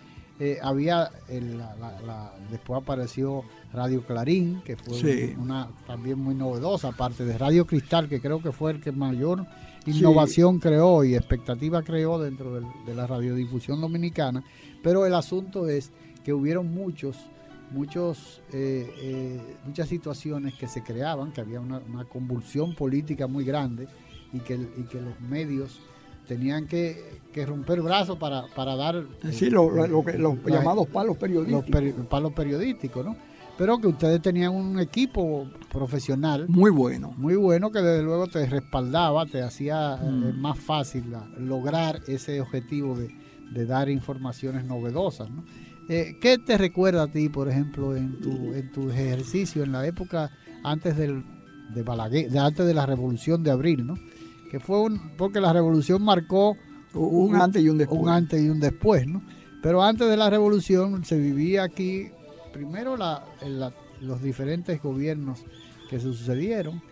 eh, había, el- la- la- la- después apareció Radio Clarín, que fue Sí. una también muy novedosa, aparte de Radio Cristal, que creo que fue el que mayor Sí. innovación creó y expectativa creó dentro de la radiodifusión dominicana, pero el asunto es que hubieron muchos, muchos, eh, eh, muchas situaciones que se creaban, que había una, una convulsión política muy grande y que, y que los medios tenían que, que romper brazos para, para dar... eh, Sí, lo- lo- los la- llamados palos los periodísticos. peri- palos periodísticos, ¿no? Pero que ustedes tenían un equipo profesional Muy bueno. muy bueno que desde luego te respaldaba, te hacía eh, Mm. más fácil la- lograr ese objetivo de, de dar informaciones novedosas. ¿no? Eh, ¿Qué te recuerda a ti, por ejemplo, en tu, en tu ejercicio en la época antes del, de Balaguer, de antes de la Revolución de Abril, ¿no? Que fue un, porque la Revolución marcó Un antes y un después. un antes y un después, ¿no? Pero antes de la revolución se vivía aquí, primero los diferentes gobiernos que sucedieron,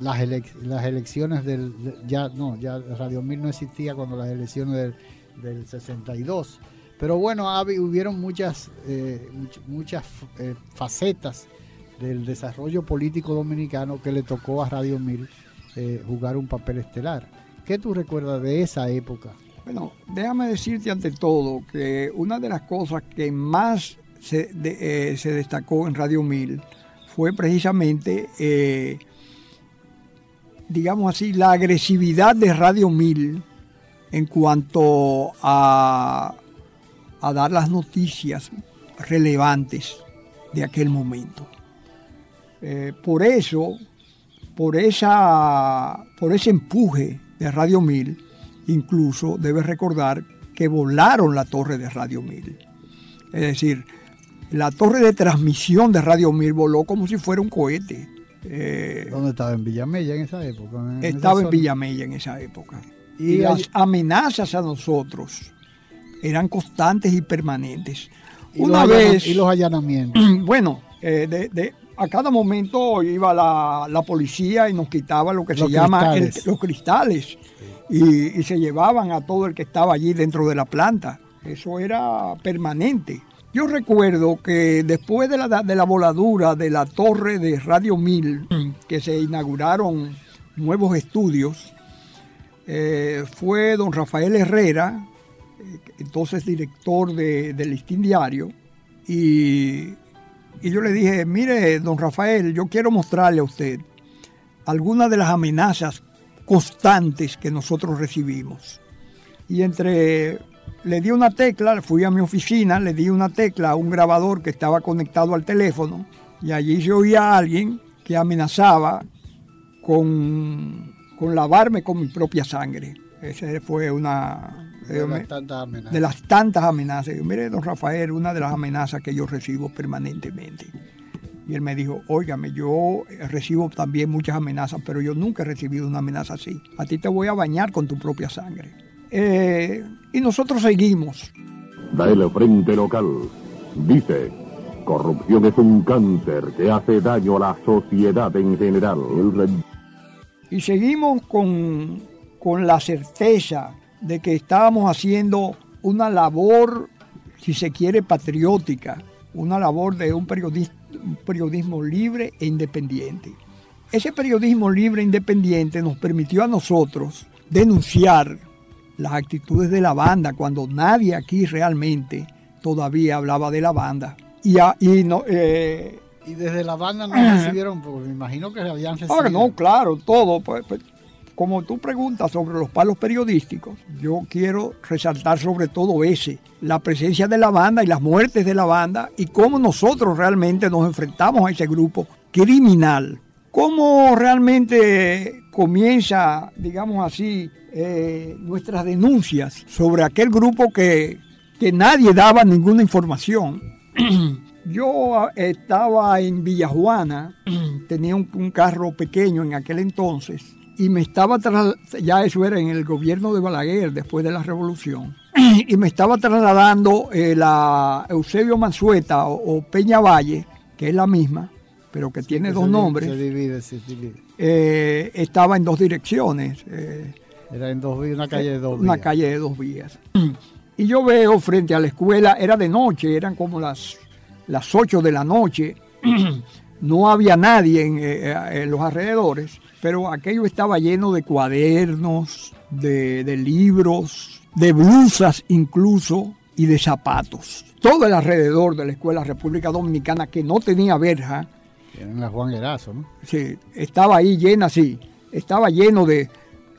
las, las elecciones del, de- ya no, ya Radio 1000 no existía cuando las elecciones del, del 62, pero bueno, hubieron muchas, eh, much- muchas eh, facetas del desarrollo político dominicano que le tocó a Radio 1000 eh, jugar un papel estelar. ¿Qué tú recuerdas de esa época? Bueno, déjame decirte ante todo que una de las cosas que más eh, se destacó en Radio 1000 fue precisamente, eh, digamos así, la agresividad de Radio 1000 en cuanto a, a dar las noticias relevantes de aquel momento. Eh, por eso, por, esa, por ese empuje de Radio 1000, incluso debes recordar que volaron la torre de Radio 1000. Es decir, la torre de transmisión de Radio 1000 voló como si fuera un cohete. Eh, ¿Dónde estaba? ¿En Villamella en esa época? En esa estaba en. Villamella en esa época. Y Y, las amenazas a nosotros eran constantes y permanentes. Y Una los vez, Y los allanamientos. bueno, eh, de- de- a cada momento iba la, la policía y nos quitaba lo que Los se llama el- los cristales y, y se llevaban a todo el que estaba allí dentro de la planta. Eso era permanente. Yo recuerdo que después de la, de la voladura de la torre de Radio 1000, que se inauguraron nuevos estudios, eh, fue don Rafael Herrera, eh, entonces director de- del Listín Diario, y, y yo le dije, mire, don Rafael, yo quiero mostrarle a usted algunas de las amenazas constantes que nosotros recibimos. Y entre, le di una tecla, fui a mi oficina, le di una tecla a un grabador que estaba conectado al teléfono, y allí se oía a alguien que amenazaba con, con lavarme con mi propia sangre. Esa fue una De eh, las me- tantas amenazas. de las tantas amenazas. Yo, mire, don Rafael, una de las amenazas que yo recibo permanentemente. Y él me dijo, óigame, yo recibo también muchas amenazas, pero yo nunca he recibido una amenaza así. A ti te voy a bañar con tu propia sangre. Eh, y nosotros seguimos. Da el Frente Local. Dice, corrupción es un cáncer que hace daño a la sociedad en general. Y seguimos con, con la certeza de que estábamos haciendo una labor, si se quiere, patriótica, una labor de un periodis- un periodismo libre e independiente. Ese periodismo libre e independiente nos permitió a nosotros denunciar las actitudes de la banda cuando nadie aquí realmente todavía hablaba de la banda. Y, a- y no, eh, Y desde la banda no recibieron, porque me imagino que habían recibido. Ahora, no, claro, todo. pues, pues, como tú preguntas sobre los palos periodísticos, yo quiero resaltar sobre todo ese, la presencia de la banda y las muertes de la banda y cómo nosotros realmente nos enfrentamos a ese grupo criminal ¿Cómo realmente comienza, digamos así, eh, nuestras denuncias sobre aquel grupo que, que nadie daba ninguna información? Yo estaba en Villajuana, tenía un, un carro pequeño en aquel entonces, y me estaba tras- ya eso era en el gobierno de Balaguer después de la revolución y me estaba trasladando eh, la Eusebio Mansueta o, o Peña Valle que es la misma pero que tiene dos nombres Se divide, se divide. eh, estaba en dos direcciones eh, Era en dos vías, una calle de dos una vías. calle de dos vías y yo veo frente a la escuela era de noche eran como las las 8 de la noche no había nadie en, eh, en los alrededores, pero aquello estaba lleno de cuadernos, de, de libros, de blusas incluso y de zapatos. Todo el alrededor de la Escuela República Dominicana que no tenía verja, Era en la Juan Erazo, ¿no? sí, estaba ahí llena así, estaba lleno de...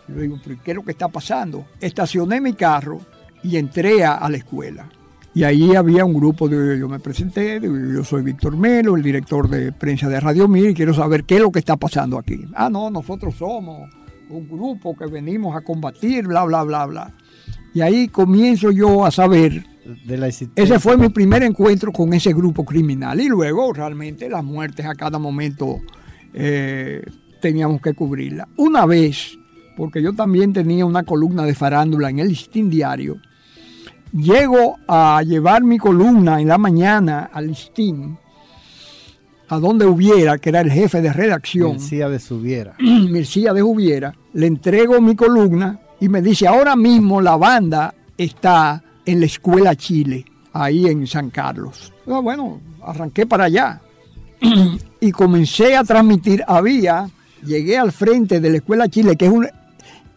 Yo digo, "¿Pero ¿qué es lo que está pasando? Estacioné mi carro y entré a, a la escuela. Y ahí había un grupo de, yo me presenté, yo soy Víctor Melo, el director de prensa de Radio Mir, y quiero saber qué es lo que está pasando aquí. Ah, no, nosotros somos un grupo que venimos a combatir, bla, bla, bla, bla. Y ahí comienzo yo a saber De la ese fue mi primer encuentro con ese grupo criminal y luego realmente las muertes a cada momento eh, teníamos que cubrirlas. Una vez, porque yo también tenía una columna de farándula en el listín diario, llego a llevar mi columna en la mañana al listín, a donde hubiera, que era el jefe de redacción. Mencía de Subiera. Mircía de Juviera, le entrego mi columna y me dice, ahora mismo la banda está en la Escuela Chile, ahí en San Carlos. Ah, bueno, arranqué para allá y comencé a transmitir. Había, llegué al frente de la Escuela Chile, que es un,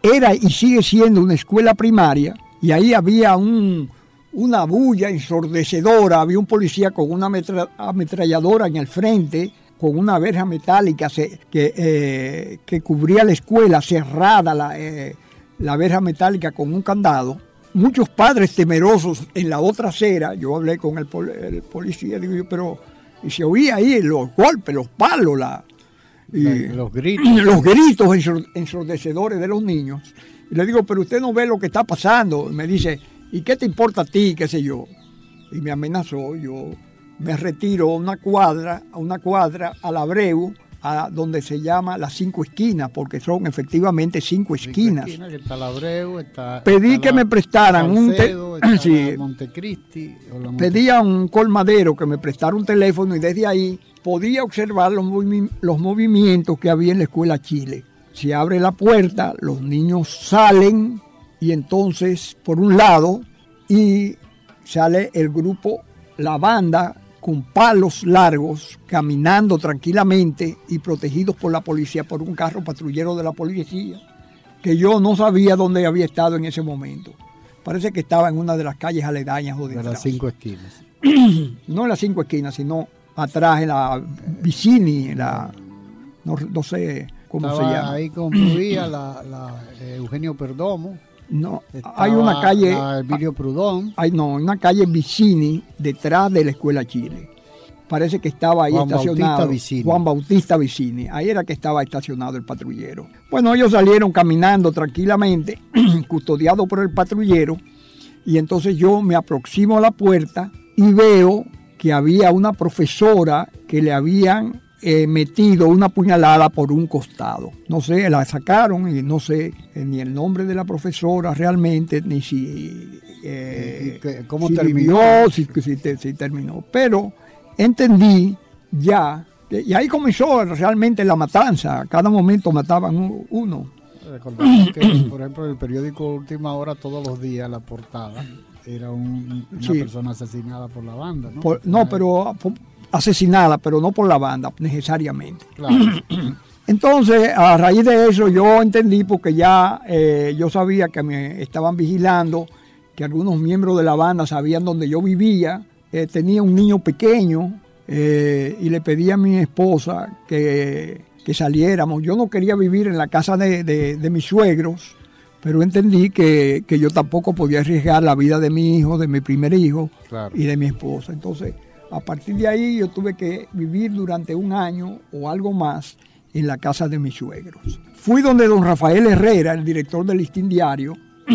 era y sigue siendo una escuela primaria, y ahí había un, una bulla ensordecedora, había un policía con una ametra- ametralladora en el frente, con una verja metálica que, eh, que cubría la escuela, cerrada la, eh, la verja metálica con un candado. Muchos padres temerosos en la otra acera, yo hablé con el, pol- el policía, digo yo, pero se oía ahí los golpes, los palos, la, y- los gritos. los gritos ensor- ensordecedores de los niños. Y le digo, pero usted no ve lo que está pasando. Y me dice, ¿y qué te importa a ti? ¿Qué sé yo? Y me amenazó. Yo me retiro a una cuadra, a una cuadra, al Abreu, a donde se llama las cinco esquinas, porque son efectivamente cinco esquinas. Que está está, Pedí está que la me prestaran un Salcedo, está sí. Montecristi. Pedí a un colmadero que me prestara un teléfono y desde ahí podía observar los, movi- los movimientos que había en la escuela Chile. Se abre la puerta, los niños salen y entonces por un lado y sale el grupo, la banda con palos largos, caminando tranquilamente y protegidos por la policía, por un carro patrullero de la policía, que yo no sabía dónde había estado en ese momento. Parece que estaba en una de las calles aledañas o de detrás. las cinco esquinas. No en las cinco esquinas, sino atrás en la Vicini, en la. No, no sé cómo Estaba se llama. ahí confluía la, la, eh, Eugenio Perdomo. No, estaba hay una calle. Emilio Prudón. Hay no, una calle Vicini detrás de la Escuela Chile. Parece que estaba ahí Juan estacionado. Bautista Vicini. Juan Bautista Vicini. Ahí era que estaba estacionado el patrullero. Bueno, ellos salieron caminando tranquilamente, custodiados por el patrullero. Y entonces yo me aproximo a la puerta y veo que había una profesora que le habían eh, metido una puñalada por un costado. No sé, la sacaron y no sé eh, ni el nombre de la profesora realmente, ni si... eh, ¿Y qué- cómo si terminó? vivió, si, si te- si terminó. Pero entendí ya, y ahí comenzó realmente la matanza. Cada momento mataban uno. Recordamos que, por ejemplo, en el periódico Última Hora, todos los días, la portada era un- una Sí. persona asesinada por la banda, ¿no? Por- no, pero asesinada, pero no por la banda necesariamente. Claro. Entonces, a raíz de eso, yo entendí porque ya eh, yo sabía que me estaban vigilando, que algunos miembros de la banda sabían dónde yo vivía. Eh, tenía un niño pequeño eh, y le pedí a mi esposa que, que saliéramos. Yo no quería vivir en la casa de, de- de mis suegros, pero entendí que, que yo tampoco podía arriesgar la vida de mi hijo, de mi primer hijo Claro. y de mi esposa. Entonces, a partir de ahí yo tuve que vivir durante un año o algo más en la casa de mis suegros. Fui donde don Rafael Herrera, el director del listín diario.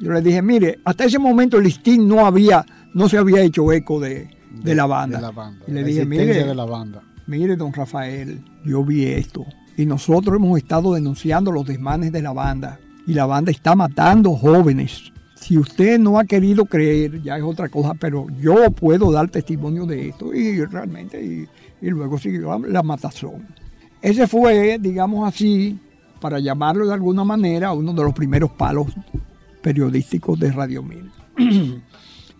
Yo le dije, mire, hasta ese momento el listín no había, no se había hecho eco de, de la banda. De la banda. Y le la dije, mire, de la banda. mire, don Rafael, yo vi esto. Y nosotros hemos estado denunciando los desmanes de la banda. Y la banda está matando jóvenes. Si usted no ha querido creer, ya es otra cosa, pero yo puedo dar testimonio de esto. Y realmente, y, y luego siguió la, la matazón. Ese fue, digamos así, para llamarlo de alguna manera, uno de los primeros palos periodísticos de Radio Mil.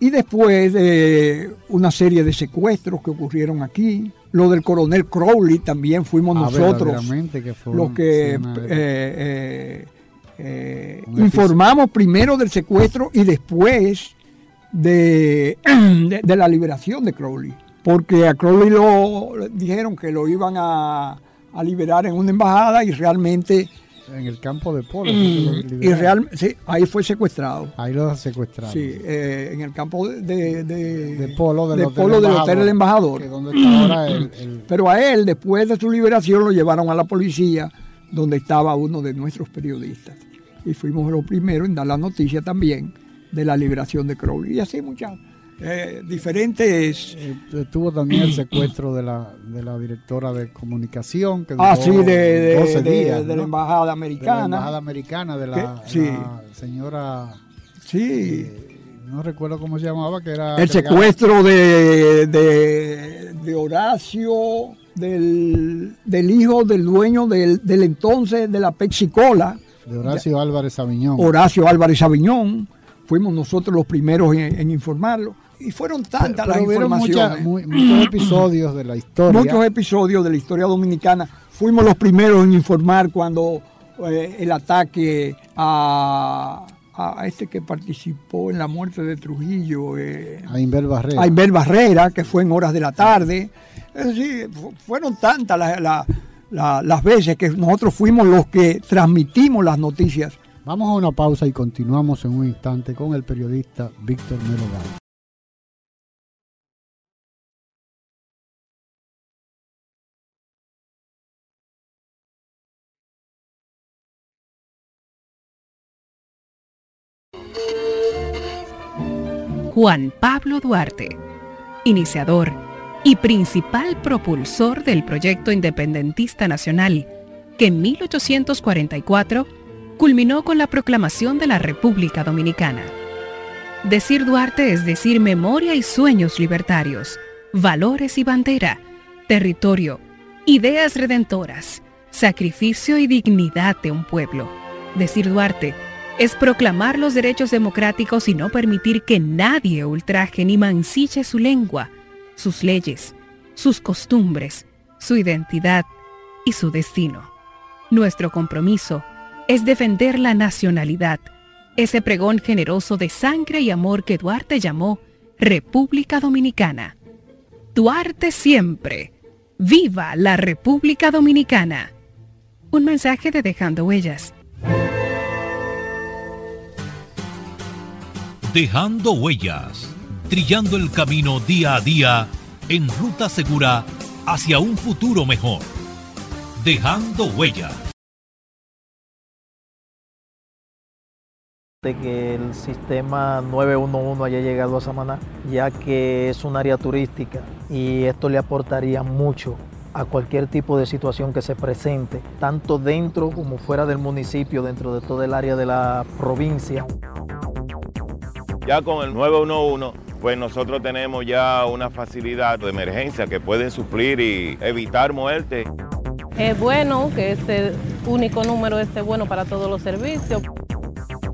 y después de una serie de secuestros que ocurrieron aquí, lo del coronel Crowley también fuimos Ah, nosotros que los que eh, eh, eh, informamos primero del secuestro y después de, de- de la liberación de Crowley. Porque a Crowley lo dijeron que lo iban a, a liberar en una embajada y realmente, en el campo de polo. lo y liberaron. real, sí, ahí fue secuestrado. Ahí lo secuestraron. Sí, eh, en el campo de, de, de- polo del de Hotel polo del Embajador, Hotel El Embajador. que donde está ahora el- el- Pero a él, después de su liberación, lo llevaron a la policía, donde estaba uno de nuestros periodistas. Y fuimos los primeros en dar la noticia también de la liberación de Crowley. Y así muchas eh, diferentes... eh, tuvo también el secuestro de la, de la directora de comunicación. Que Ah, sí, de, de- 12 de- días, de la embajada De la americana. embajada americana, de la, sí. la señora, Sí, eh, no recuerdo cómo se llamaba, que era... el secuestro de, de, de Horacio, del, del hijo del dueño del, del entonces de la Pepsi Cola. De Horacio Álvarez Aviñón. Horacio Álvarez Aviñón, fuimos nosotros los primeros en, en informarlo. Y fueron tantas las Pero informaciones, mucha- mu- muchos episodios de la historia. muchos episodios de la historia dominicana. Fuimos los primeros en informar cuando eh, el ataque a, a este que participó en la muerte de Trujillo, eh, a Inver Barrera. a Inver Barrera, que fue en horas de la tarde. Es decir, fu- fueron tantas la- la- la- las veces que nosotros fuimos los que transmitimos las noticias Vamos a una pausa y continuamos en un instante con el periodista Víctor Melo. Juan Pablo Duarte, iniciador y principal propulsor del proyecto independentista nacional, que en 1844 culminó con la proclamación de la República Dominicana. Decir Duarte es decir memoria y sueños libertarios, valores y bandera, territorio, ideas redentoras, sacrificio y dignidad de un pueblo. Decir Duarte es proclamar los derechos democráticos y no permitir que nadie ultraje ni mancille su lengua, sus leyes, sus costumbres, su identidad y su destino. Nuestro compromiso es defender la nacionalidad, ese pregón generoso de sangre y amor que Duarte llamó República Dominicana. Duarte siempre. ¡Viva la República Dominicana! Un mensaje de Dejando Huellas. Dejando huellas, trillando el camino día a día en ruta segura hacia un futuro mejor. Dejando huellas. de que el sistema 911 haya llegado a Samaná, ya que es un área turística y esto le aportaría mucho a cualquier tipo de situación que se presente, tanto dentro como fuera del municipio, dentro de todo el área de la provincia. Ya con el 911, pues nosotros tenemos ya una facilidad de emergencia que puede suplir y evitar muerte. Es bueno que este único número esté bueno para todos los servicios.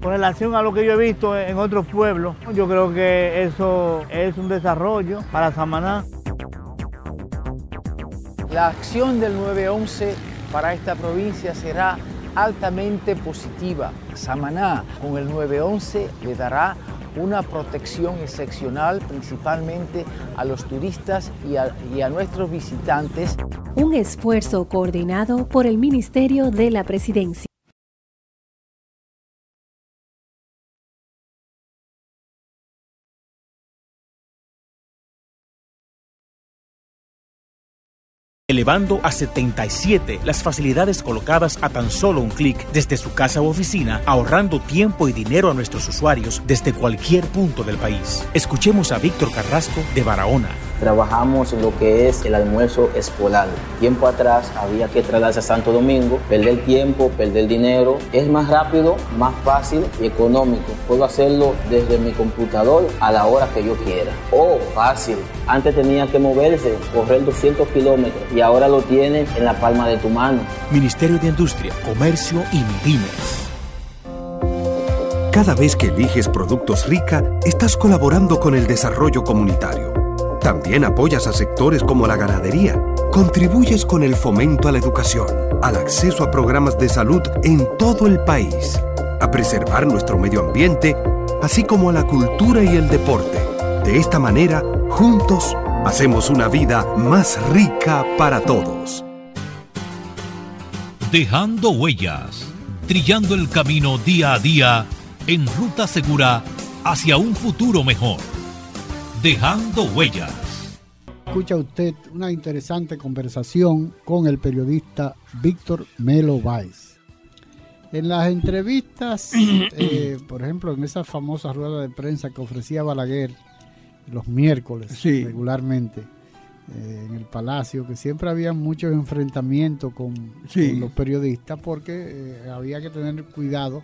Con relación a lo que yo he visto en otros pueblos, yo creo que eso es un desarrollo para Samaná. La acción del 911 para esta provincia será altamente positiva. Samaná con el 911 le dará una protección excepcional principalmente a los turistas y a, nuestros visitantes. Un esfuerzo coordinado por el Ministerio de la Presidencia. Elevando a 77 las facilidades colocadas a tan solo un clic desde su casa u oficina, ahorrando tiempo y dinero a nuestros usuarios desde cualquier punto del país. Escuchemos a Víctor Carrasco de Barahona. Trabajamos lo que es el almuerzo escolar. Tiempo atrás había que trasladarse a Santo Domingo, perder tiempo, perder dinero. Es más rápido, más fácil y económico. Puedo hacerlo desde mi computador a la hora que yo quiera. Oh, fácil. Antes tenía que moverse, correr 200 kilómetros y ahora lo tienes en la palma de tu mano. Ministerio de Industria, Comercio y MIPIMES. Cada vez que eliges Productos Rica, estás colaborando con el desarrollo comunitario. También apoyas a sectores como la ganadería. Contribuyes con el fomento a la educación, al acceso a programas de salud en todo el país, a preservar nuestro medio ambiente, así como a la cultura y el deporte. De esta manera, juntos, hacemos una vida más rica para todos. Dejando huellas, trillando el camino día a día en ruta segura hacia un futuro mejor. Dejando huellas. Escucha usted una interesante conversación con el periodista Víctor Melo Valls. En las entrevistas, eh, por ejemplo, en esa famosa rueda de prensa que ofrecía Balaguer los miércoles regularmente eh, en el Palacio, que siempre había muchos enfrentamientos con, Sí. con los periodistas porque eh, había que tener cuidado.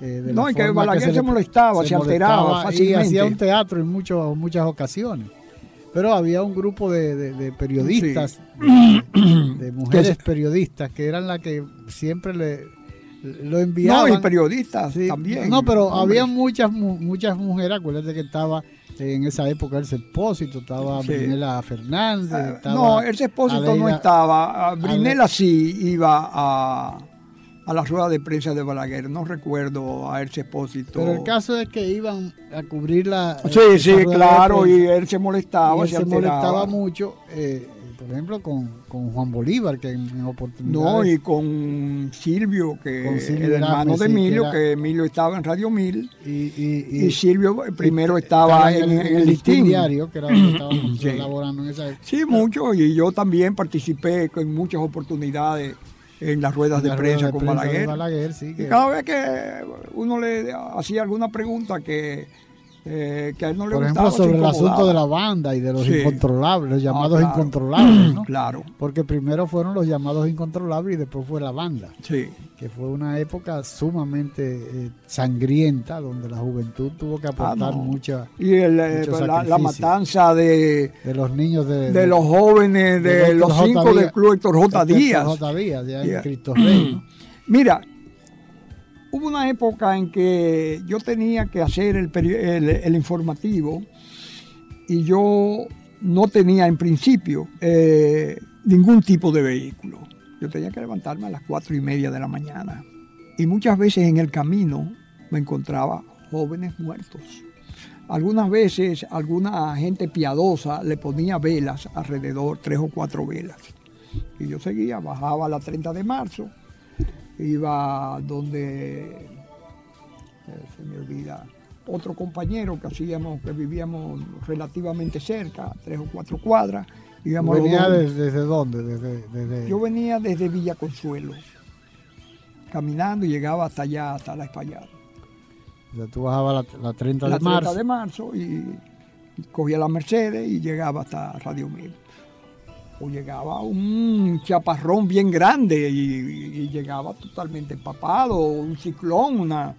Eh, No, y que Balaguer le- se molestaba, se alteraba molestaba Y fácilmente. hacía un teatro en muchos, muchas ocasiones. Pero había un grupo de, de- de periodistas, de, de mujeres periodistas, que eran las que siempre le lo enviaban. No, y periodistas también. No, pero había muchas mu- muchas mujeres, acuérdate que estaba en esa época el Expósito, estaba Sí. Brinela Fernández. estaba No, el Expósito no estaba. Ah, Brinela sí iba a, a la rueda de prensa de Balaguer. No recuerdo a Erce Expósito. Pero el caso es que iban a cubrir la. Sí, sí, claro, y él se molestaba, Y él se molestaba mucho, eh, por ejemplo, con, con Juan Bolívar, que en, oportunidades. No, y con Silvio, que Con Silvio el hermano de sí, que Emilio, era- que Emilio estaba en Radio 1000. Y, y- y Silvio primero estaba en, en el- el listín diario, que era donde estábamos Sí. elaborando en esa época. Sí, mucho, y yo también participé en muchas oportunidades en las ruedas de prensa de con prensa Balaguer. Balaguer, sí, que- Y cada vez que uno le hacía alguna pregunta que, eh, que a él no le Por ejemplo, sobre el asunto de la banda y de los Sí. incontrolables, los Ah, llamados claro. incontrolables, ¿no? Claro. Porque primero fueron los llamados incontrolables y después fue la banda. Sí. Que fue una época sumamente eh, sangrienta, donde la juventud tuvo que aportar Ah, no. mucha. Y el, eh, mucho la, matanza de, de los niños de, de los jóvenes, de, los cinco del Club Héctor J. Díaz. J. Díaz, ya en Yeah. Cristo Rey, ¿no? Mira, hubo una época en que yo tenía que hacer el, informativo y yo no tenía en principio eh, ningún tipo de vehículo. Yo tenía que levantarme a las cuatro y media de la mañana y muchas veces en el camino me encontraba jóvenes muertos. Algunas veces alguna gente piadosa le ponía velas alrededor, tres o cuatro velas. Y yo seguía, bajaba a la 30 de marzo, iba donde, eh, se me olvida, otro compañero que hacíamos, que vivíamos relativamente cerca, tres o cuatro cuadras. íbamos ¿Venía desde, desde dónde? Desde, desde- Yo venía desde Villa Consuelo, caminando y llegaba hasta allá, hasta la Espallada. o sea, tú bajabas la, la 30 la de marzo. 30 de marzo y, y cogía la Mercedes y llegaba hasta Radio Mil. O llegaba un chaparrón bien grande y, y llegaba totalmente empapado, un ciclón, una...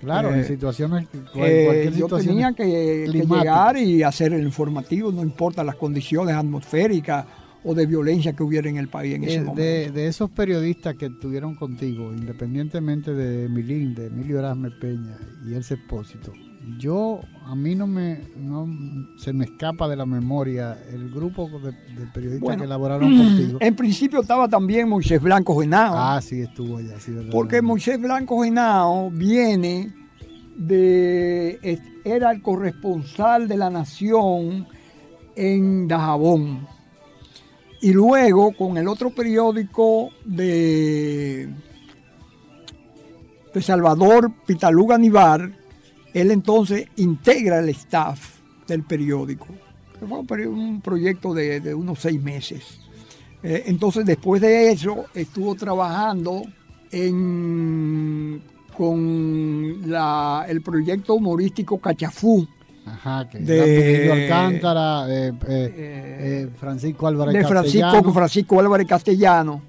Claro, eh, en situaciones, cual- eh, cualquier yo situación tenía que, que llegar y hacer el informativo, no importa las condiciones atmosféricas o de violencia que hubiera en el país en ese Eh, momento. de, de esos periodistas que estuvieron contigo, independientemente de Emilín, de Emilio Erasme Peña y ese expósito, yo, a mí no me, no se me escapa de la memoria el grupo de, de periodistas Bueno, que elaboraron contigo. En principio estaba también Moisés Blanco Genao. Ah, sí, estuvo allá, sí, verdad. Porque Moisés Blanco Genao viene de. era el corresponsal de la nación en Dajabón. Y luego con el otro periódico de, de Salvador Pitaluga Nivar, él entonces integra el staff del periódico. Fue un proyecto de, de unos seis meses. Eh, entonces, después de eso, estuvo trabajando en, con la- el proyecto humorístico Cachafú. Ajá, que de- Alcántara, eh, eh, eh, Francisco Álvarez de Francisco, Castellano. Francisco Álvarez Castellano.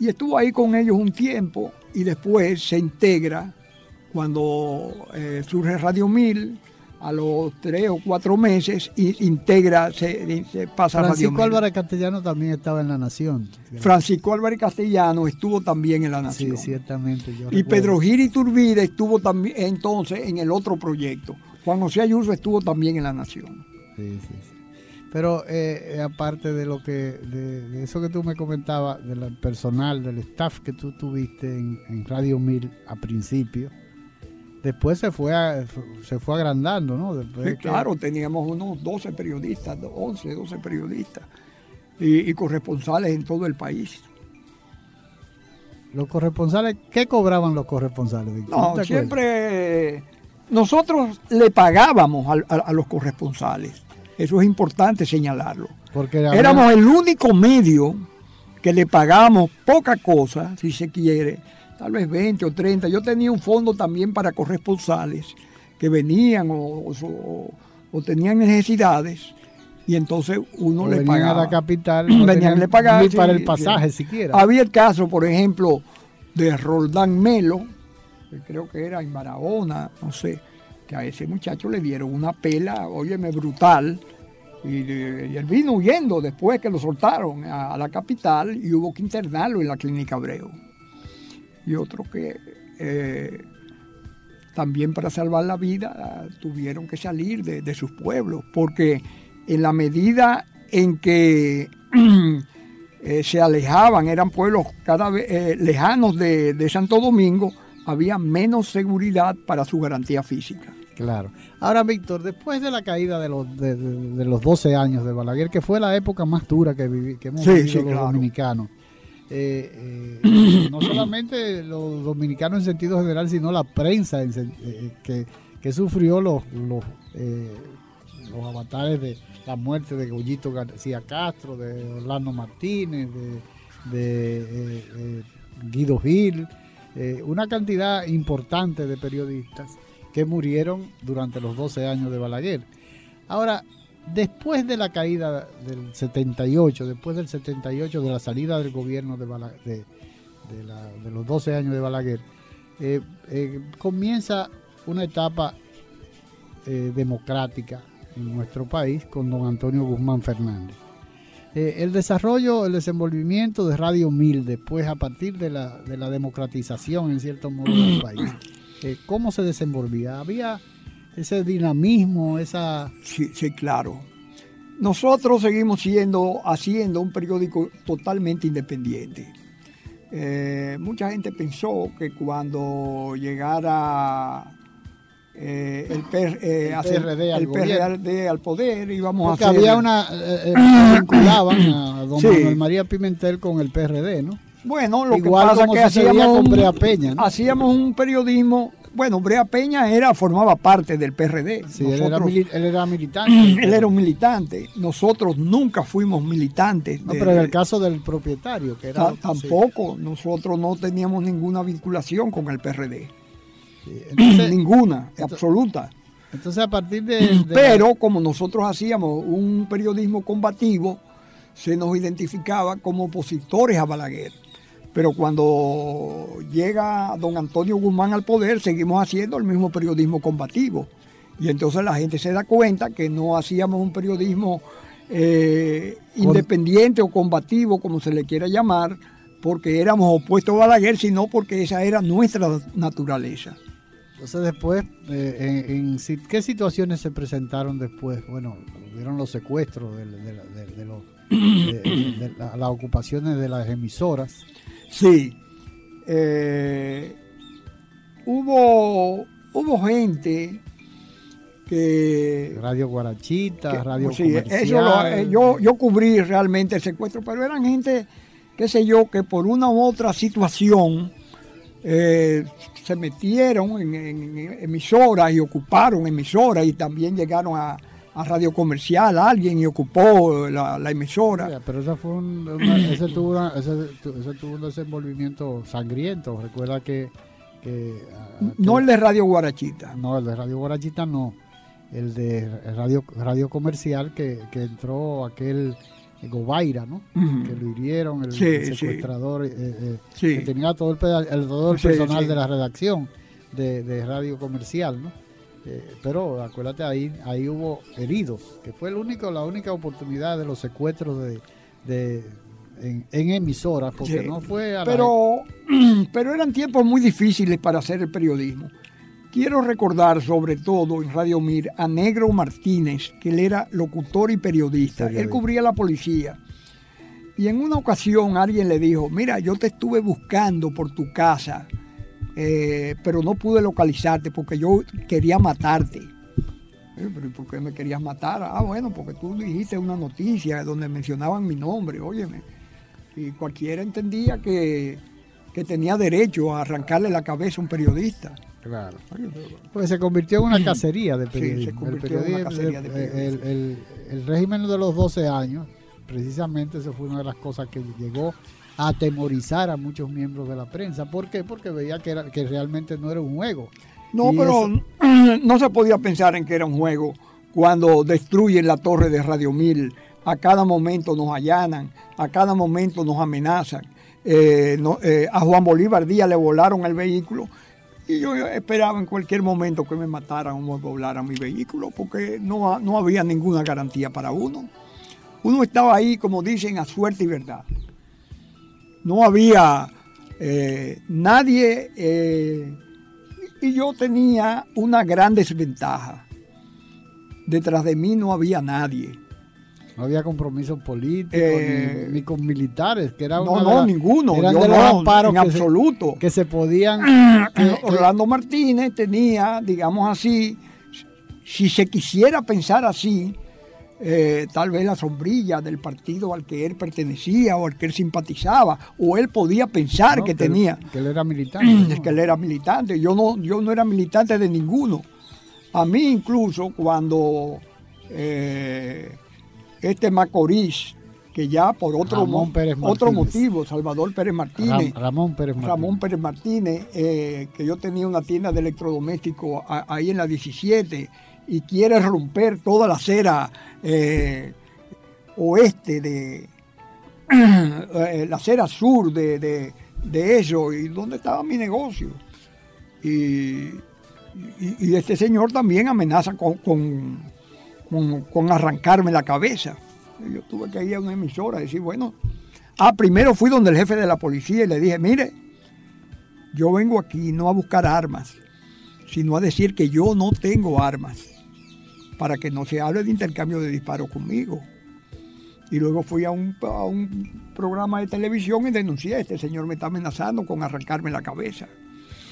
Y estuvo ahí con ellos un tiempo y después se integra cuando eh, surge Radio 1000 a los tres o cuatro meses integra, se, se pasa Radio Francisco 1000. Álvarez Castellano también estaba en La Nación. Francisco Álvarez Castellano estuvo también en La Sí, Nación. ciertamente. yo y recuerdo. Pedro Giri Turbide estuvo también entonces en el otro proyecto. Juan José Ayuso estuvo también en La Nación. Sí, sí, sí. Pero eh, eh, aparte de lo que, de, de eso que tú me comentabas, del personal, del staff que tú tuviste en, en Radio 1000 a principio, después se fue a- se fue agrandando, ¿no? Después Sí, que- claro, teníamos unos 12 periodistas, 11, 12 periodistas y, y corresponsales en todo el país. Los corresponsales, ¿qué cobraban los corresponsales? ¿No siempre nosotros le pagábamos a, a los corresponsales. Eso es importante señalarlo. Porque había- Éramos el único medio que le pagamos poca cosa, si se quiere, tal vez 20 o 30. Yo tenía un fondo también para corresponsales que venían o, o- o tenían necesidades y entonces uno le venían pagaba. a la capital, no venían, le pagaban. ni para sí, el pasaje sí. siquiera. Había el caso, por ejemplo, de Roldán Melo, que creo que era en Barahona, no sé, que a ese muchacho le dieron una pela, óyeme, brutal. Y, y él vino huyendo después que lo soltaron a, a la capital y hubo que internarlo en la clínica Abreu. Y otro que eh, también para salvar la vida tuvieron que salir de, de sus pueblos, porque en la medida en que eh, se alejaban, eran pueblos cada vez eh, lejanos de, de Santo Domingo, había menos seguridad para su garantía física. Claro. Ahora, Víctor, después de la caída de los, de, los 12 años de Balaguer, que fue la época más dura que, viví, que hemos Sí, vivido sí, los claro. dominicanos, eh, eh, no solamente los dominicanos en sentido general, sino la prensa en eh, que, que sufrió los, los, los avatares de la muerte de Goyito García Castro, de Orlando Martínez, de, de, Guido Gil, una cantidad importante de periodistas que murieron durante los 12 años de Balaguer. Ahora, después de la caída del 78, después del 78, de la salida del gobierno de, Bala- de, los 12 años de Balaguer, eh, eh, comienza una etapa eh, democrática en nuestro país con don Antonio Guzmán Fernández. El desarrollo, el desenvolvimiento de Radio 1000 después a partir de la, de la democratización en cierto modo del país, ¿cómo se desenvolvía? ¿Había ese dinamismo, esa... Sí, sí, claro. Nosotros seguimos siendo, haciendo un periódico totalmente independiente. Eh, mucha gente pensó que cuando llegara eh, el, PR, eh, El PRD al el gobierno. PRD al poder íbamos Porque a hacer... había una... eh, eh, vinculaban a don Sí. Manuel María Pimentel con el PRD, ¿no? Bueno, lo Igual que pasa es que hacíamos con un, Brea Peña, ¿no? hacíamos un periodismo... Bueno, Brea Peña era, formaba parte del PRD. Sí, él, era él era militante. él era un militante. Nosotros nunca fuimos militantes. No, pero en el caso del propietario, que era... Ta- tampoco, nosotros no teníamos ninguna vinculación con el PRD. entonces- ninguna, absoluta. Entonces a partir de... de- Pero como nosotros hacíamos un periodismo combativo, se nos identificaba como opositores a Balaguer. Pero cuando llega don Antonio Guzmán al poder, seguimos haciendo el mismo periodismo combativo. Y entonces la gente se da cuenta que no hacíamos un periodismo eh, independiente o combativo, como se le quiera llamar, porque éramos opuestos a Balaguer, sino porque esa era nuestra naturaleza. Entonces después, eh, en, en si- ¿qué situaciones se presentaron después? Bueno, hubieron los secuestros de, los- las ocupaciones de las emisoras. Sí. Eh, hubo, hubo gente que... Radio Guarachita, que- Radio sí, Comercial. eso lo- eh, yo, yo cubrí realmente el secuestro, pero eran gente, qué sé yo, que por una u otra situación eh, se metieron en, en emisoras y ocuparon emisoras y también llegaron a, a Radio Comercial alguien y ocupó la, la emisora. pero esa fue un, una- ese, tuvo una- ese tu- ese tuvo un desenvolvimiento sangriento. Recuerda que. que, No el de Radio Guarachita. No, el de Radio Guarachita no. El de Radio, radio Comercial que, que entró aquel Gobaira, ¿no? Que lo hirieron, el, Sí, el sí. secuestrador, eh, eh, Sí. que tenía todo el, todo el personal de la redacción de, de Radio Comercial, ¿no? Eh, pero acuérdate, ahí, ahí hubo heridos, que fue el único, la única oportunidad de los secuestros de, de- en, en emisoras, porque Sí. no fue a la- pero, pero eran tiempos muy difíciles para hacer el periodismo. Quiero recordar sobre todo en Radio Mir a Negro Martínez, que él era locutor y periodista. Él cubría la policía. Y en una ocasión alguien le dijo, mira, yo te estuve buscando por tu casa, eh, pero no pude localizarte porque yo quería matarte. Eh, pero ¿y por qué me querías matar? Ah, bueno, porque tú dijiste una noticia donde mencionaban mi nombre, óyeme. Y cualquiera entendía que, que tenía derecho a arrancarle la cabeza a un periodista. Claro. Pues se convirtió en una cacería de Sí, se periodismo. El convirtió en una periodismo- cacería de el- periodismo. el- el- el régimen de los 12 años, precisamente eso fue una de las cosas que llegó atemorizar a muchos miembros de la prensa. ¿Por qué? Porque veía que, era, que realmente no era un juego. No, Y pero eso- no se podía pensar en que era un juego cuando destruyen la torre de Radio Mil. A cada momento nos allanan, a cada momento nos amenazan. Eh, no- eh, a Juan Bolívar Díaz le volaron el vehículo y yo esperaba en cualquier momento que me mataran o me volaran mi vehículo porque no, no había ninguna garantía para uno. Uno estaba ahí, como dicen, a suerte y verdad. No había eh, nadie eh, y yo tenía una gran desventaja. Detrás de mí no había nadie. No había compromisos políticos Eh, ni, ni con militares, que era no, una no, las- ninguno. Eran Yo de los no, amparos en que se- absoluto. que se podían. que- Orlando Martínez tenía, digamos así, si se quisiera pensar así, eh, tal vez la sombrilla del partido al que él pertenecía o al que él simpatizaba, o él podía pensar no, que tenía. que él era militante. Que él era militante. Yo no, yo no era militante de ninguno. A mí incluso cuando eh, este Macorís, que ya por otro, mo- otro motivo, Salvador Pérez Martínez, Ram- Ramón Pérez Martínez. Ramón Pérez Martínez, eh, que yo tenía una tienda de electrodomésticos ahí en la 17 y quiere romper toda la acera eh, oeste de eh, la acera sur de, de- de eso y dónde estaba mi negocio. Y, y- este señor también amenaza con, con, con- con arrancarme la cabeza. Yo tuve que ir a una emisora y decir, bueno, ah, primero fui donde el jefe de la policía y le dije, mire, yo vengo aquí no a buscar armas, sino a decir que yo no tengo armas, para que no se hable de intercambio de disparos conmigo. Y luego fui a un, a un programa de televisión y denuncié, este señor me está amenazando con arrancarme la cabeza.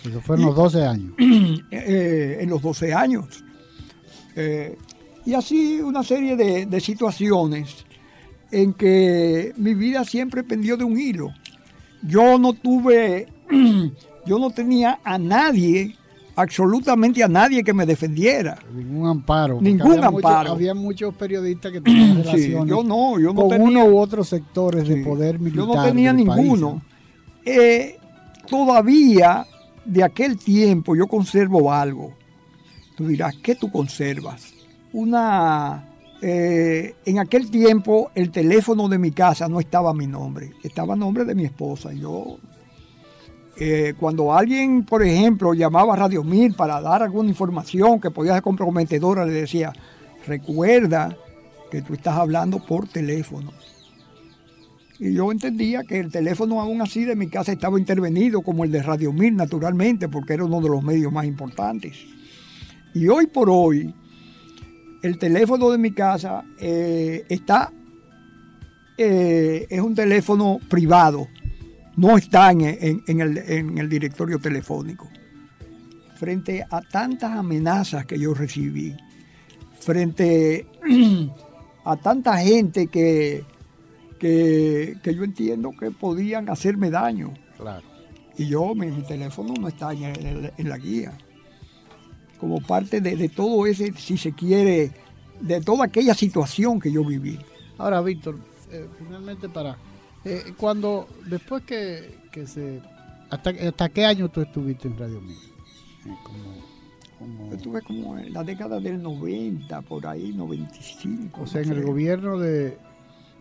Eso fue en los 12 años. eh, en los 12 años. Eh, y así una serie de, de situaciones en que mi vida siempre pendió de un hilo. Yo no tuve, yo no tenía a nadie, absolutamente a nadie que me defendiera. Ningún amparo. Ningún había amparo. había muchos periodistas que tenían Sí, relaciones yo no, yo no con tenía- uno u otros sectores de poder militar. Yo no tenía país, ninguno. ¿no? Eh, todavía de aquel tiempo yo conservo algo. Tú dirás, ¿qué tú conservas? Una... eh, en aquel tiempo el teléfono de mi casa no estaba a mi nombre, estaba a nombre de mi esposa. Yo, eh, cuando alguien, por ejemplo, llamaba a Radio Mil para dar alguna información que podía ser comprometedora, le decía, recuerda que tú estás hablando por teléfono. Y yo entendía que el teléfono aún así de mi casa estaba intervenido como el de Radio Mil, naturalmente, porque era uno de los medios más importantes. Y hoy por hoy, el teléfono de mi casa eh, está, eh, es un teléfono privado, no está en, en- en el, en el directorio telefónico. Frente a tantas amenazas que yo recibí, frente a tanta gente que, que, que yo entiendo que podían hacerme daño. Claro. Y yo, mi, mi teléfono no está en, el- en la guía. Como parte de, de todo ese, si se quiere, de toda aquella situación que yo viví. Ahora, Víctor, eh, finalmente para... eh, cuando, después que, que se... Hasta, ¿Hasta qué año tú estuviste en Radio Mil? Como- como- Yo estuve como en la década del 90, por ahí, 95. o sea, en el gobierno de,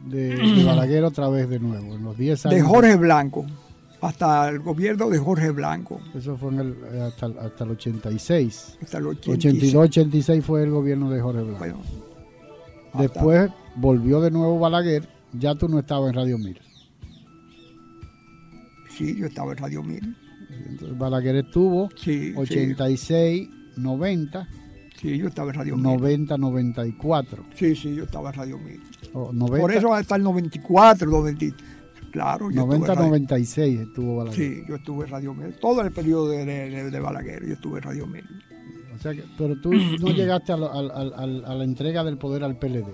de, de Balaguer otra vez de nuevo, en los 10 años. De Jorge Blanco, hasta el gobierno de Jorge Blanco. Eso fue en el, eh, hasta, el- hasta el 86. Hasta el 86. 82-86 fue el gobierno de Jorge Blanco. Después volvió de nuevo Balaguer, ya tú no estabas en Radio Mil. Sí, yo estaba en Radio Mil. Entonces Balaguer estuvo Sí, 86, 90, Sí, yo estaba en Radio Mil. 90, 94. Sí, sí, yo estaba en Radio Mil. O 90, Por eso hasta el 94, 90. Claro, yo 90, estuve en Radio- 96 estuvo Balaguer. Sí, yo estuve en Radio Mil. Todo el periodo de, de- de Balaguer, yo estuve en Radio Mil. O sea que- pero tú no llegaste a, lo- al- al- a la entrega del poder al PLD,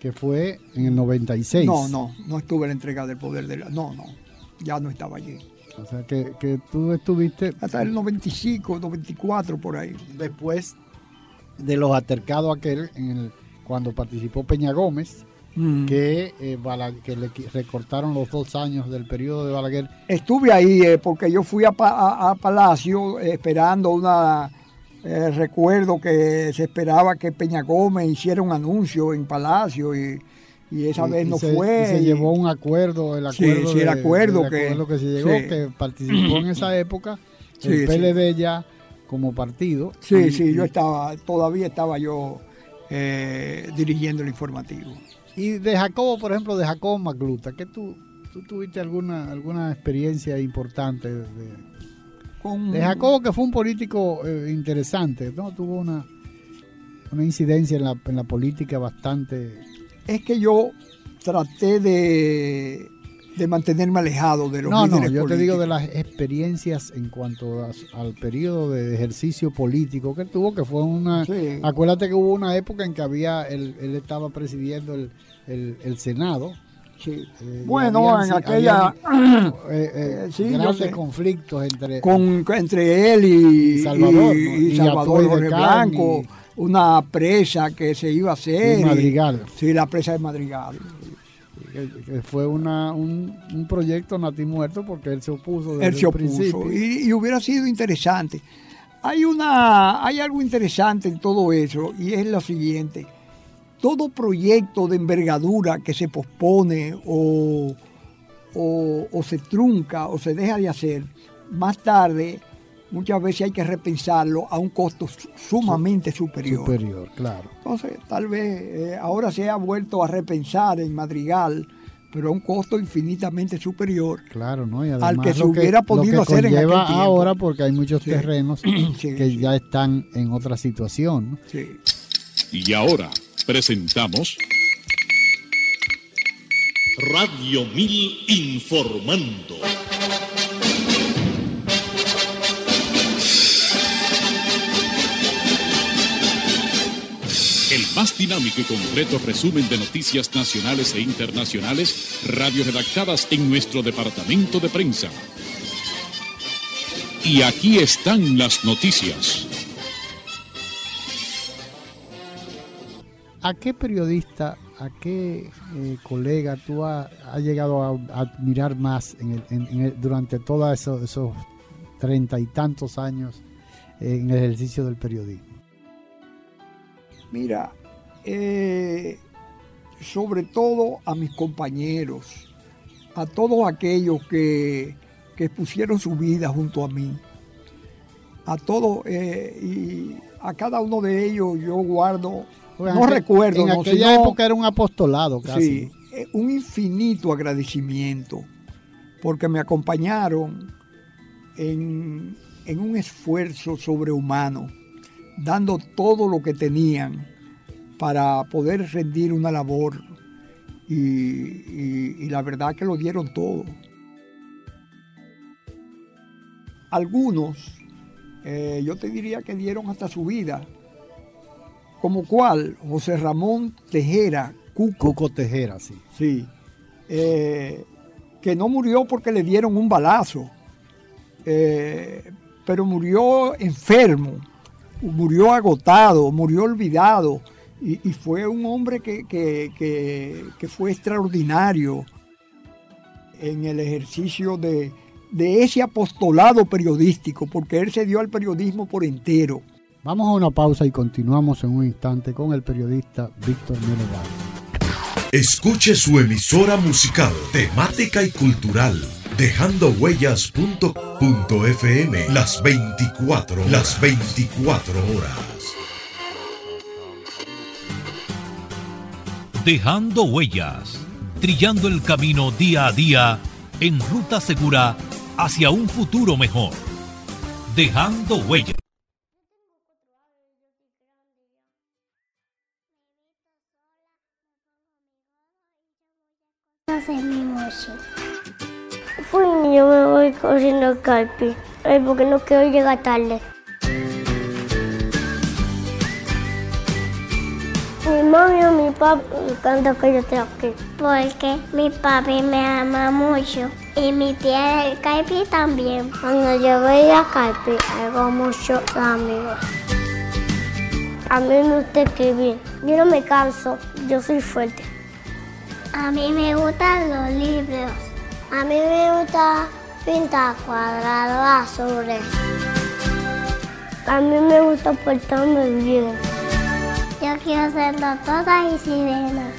que fue en el 96. No, no, no estuve en la entrega del poder de la. No, no, ya no estaba allí. O sea que, que tú estuviste Hasta el 95, 94, por ahí. después de los altercados aquel en el, cuando participó Peña Gómez, Mm. que, eh, que le recortaron los dos años del periodo de Balaguer. Estuve ahí eh, porque yo fui a, Pa- a- a Palacio eh, esperando una. recuerdo que se esperaba que Peña Gómez hiciera un anuncio en Palacio y, y esa Y- vez y no se, fue. y se llevó un acuerdo, el Sí, acuerdo, sí, el de- acuerdo que- acuerdo que se llegó, sí. que participó en esa época el Sí, sí. PLD ya como partido. Sí, sí, yo estaba, todavía estaba yo eh, dirigiendo el informativo. Y de Jacobo, por ejemplo, de Jacobo Magluta, que tú, tú tuviste alguna, alguna experiencia importante de, Con- de Jacobo, que fue un político eh, interesante, ¿no? Tuvo una, una incidencia en la, en la política bastante... Es que yo traté de, de mantenerme alejado de los No, no, líderes yo te digo de las experiencias en cuanto a- al periodo de ejercicio político que tuvo, que fue una... Sí. Acuérdate que hubo una época en que había, él, él estaba presidiendo el, el- el Senado. Sí. Eh, Bueno, habían- en aquella... habían, eh, eh, sí, grandes conflictos entre... con, entre él y, Y Salvador, y- ¿no? y Jorge Blanco, una presa que se iba a hacer. Y Madrigal. Sí, la presa de Madrigal. que- que fue una, un, un proyecto natimuerto porque él se opuso desde Él se el opuso principio. y, y hubiera sido interesante. Hay, una, hay algo interesante en todo eso y es lo siguiente. Todo proyecto de envergadura que se pospone o, o, o se trunca o se deja de hacer, más tarde muchas veces hay que repensarlo a un costo su- sumamente superior. Superior, claro. Entonces, tal vez eh, ahora se ha vuelto a repensar en Madrigal, pero a un costo infinitamente superior. Claro, ¿no? Y Al que se lo hubiera lo podido que hacer en aquel conlleva tiempo. ahora porque hay muchos Sí. terrenos Sí, que sí. ya están en otra situación. ¿no? Sí. Y ahora presentamos Radio 1000 Informando. Más dinámico y completo resumen de noticias nacionales e internacionales, radio redactadas en nuestro departamento de prensa. Y aquí están las noticias. ¿A qué periodista, a qué eh, colega tú has llegado a, a admirar más en el- en- en el- durante todos esos, esos treinta y tantos años eh, en el ejercicio del periodismo? Mira, eh, sobre todo a mis compañeros, a todos aquellos que, que pusieron su vida junto a mí, a todos eh, y a cada uno de ellos yo guardo, no aquel- recuerdo, En no, aquella sino- época era un apostolado casi. Sí, eh, un infinito agradecimiento porque me acompañaron en, en un esfuerzo sobrehumano, dando todo lo que tenían para poder rendir una labor y, y- y la verdad que lo dieron todo. Algunos, eh, yo te diría que dieron hasta su vida, como cual José Ramón Tejera, Cuco, Cuco Tejera, sí. Sí. Eh, que no murió porque le dieron un balazo, eh, pero murió enfermo murió agotado, murió olvidado. Y, y fue un hombre que, que- que- que fue extraordinario en el ejercicio de, de ese apostolado periodístico, porque él se dio al periodismo por entero. Vamos a una pausa y continuamos en un instante con el periodista Víctor Melo Valle. Escuche su emisora musical, temática y cultural. Dejando huellas.fm las 24 las 24 horas. Dejando huellas, trillando el camino día a día en ruta segura hacia un futuro mejor. Dejando huellas. Fui, yo me voy corriendo al porque no quiero llegar tarde. Encanta que yo aquí. Porque mi papi me ama mucho y mi tía del Caipi también. Cuando yo voy a Caipi, hago muchos amigos. A mí me gusta escribir. Yo no me canso, yo soy fuerte. A mí me gustan los libros. A mí me gusta pintar cuadrados azules. A mí me gusta portarme bien. Yo quiero ser doctora y sirena.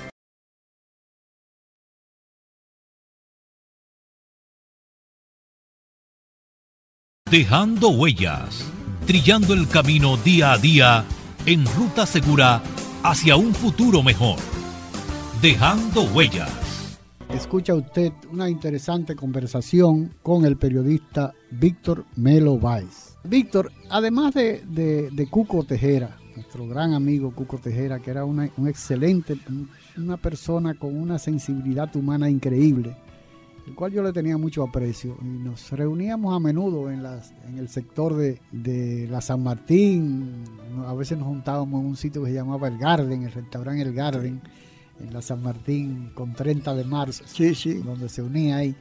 Dejando huellas, trillando el camino día a día en ruta segura hacia un futuro mejor. Dejando huellas. Escucha usted una interesante conversación con el periodista Víctor Melo Valls. Víctor, además de, de- de Cuco Tejera, nuestro gran amigo Cuco Tejera, que era una- un excelente, un- una persona con una sensibilidad humana increíble, el cual yo le tenía mucho aprecio, y nos reuníamos a menudo en, las, en el sector de, de la San Martín, a veces nos juntábamos en un sitio que se llamaba El Garden, el restaurante El Garden, en la San Martín con 30 de marzo, donde se unía ahí.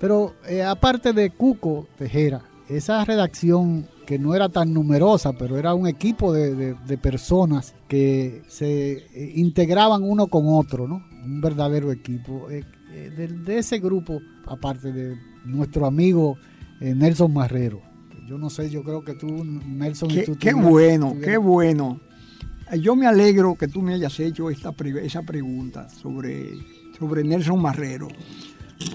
Pero eh, aparte de Cuco Tejera, esa redacción que no era tan numerosa, pero era un equipo de, de- de personas que se eh, integraban uno con otro, ¿no? Un verdadero equipo. Eh, eh, de, de ese grupo, aparte de nuestro amigo Nelson Marrero. Yo no sé, yo creo que tú, Nelson, y Qué, tú qué bueno, qué bueno. Yo me alegro que tú me hayas hecho esta, esa pregunta sobre, sobre Nelson Marrero,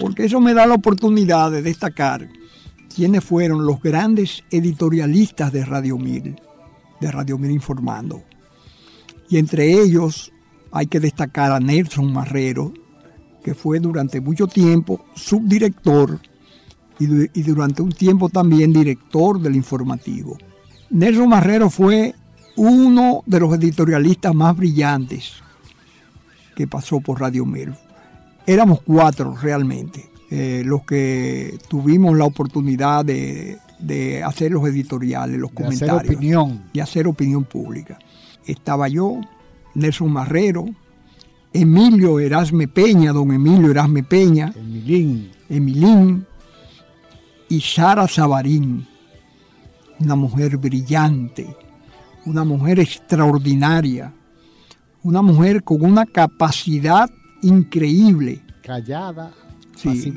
porque eso me da la oportunidad de destacar quiénes fueron los grandes editorialistas de Radio Mil, de Radio Mil Informando. Y entre ellos hay que destacar a Nelson Marrero, que fue durante mucho tiempo subdirector y, du- y durante un tiempo también director del informativo. Nelson Marrero fue uno de los editorialistas más brillantes que pasó por Radio Mil. Éramos cuatro realmente eh, los que tuvimos la oportunidad de, de hacer los editoriales, los De hacer comentarios. opinión. Y hacer opinión pública. Estaba yo, Nelson Marrero, Emilio Erasme Peña, don Emilio Erasme Peña, Emilín, Emilín y Sara Sabarín, una mujer brillante, una mujer extraordinaria, una mujer con una capacidad increíble, callada, Sí.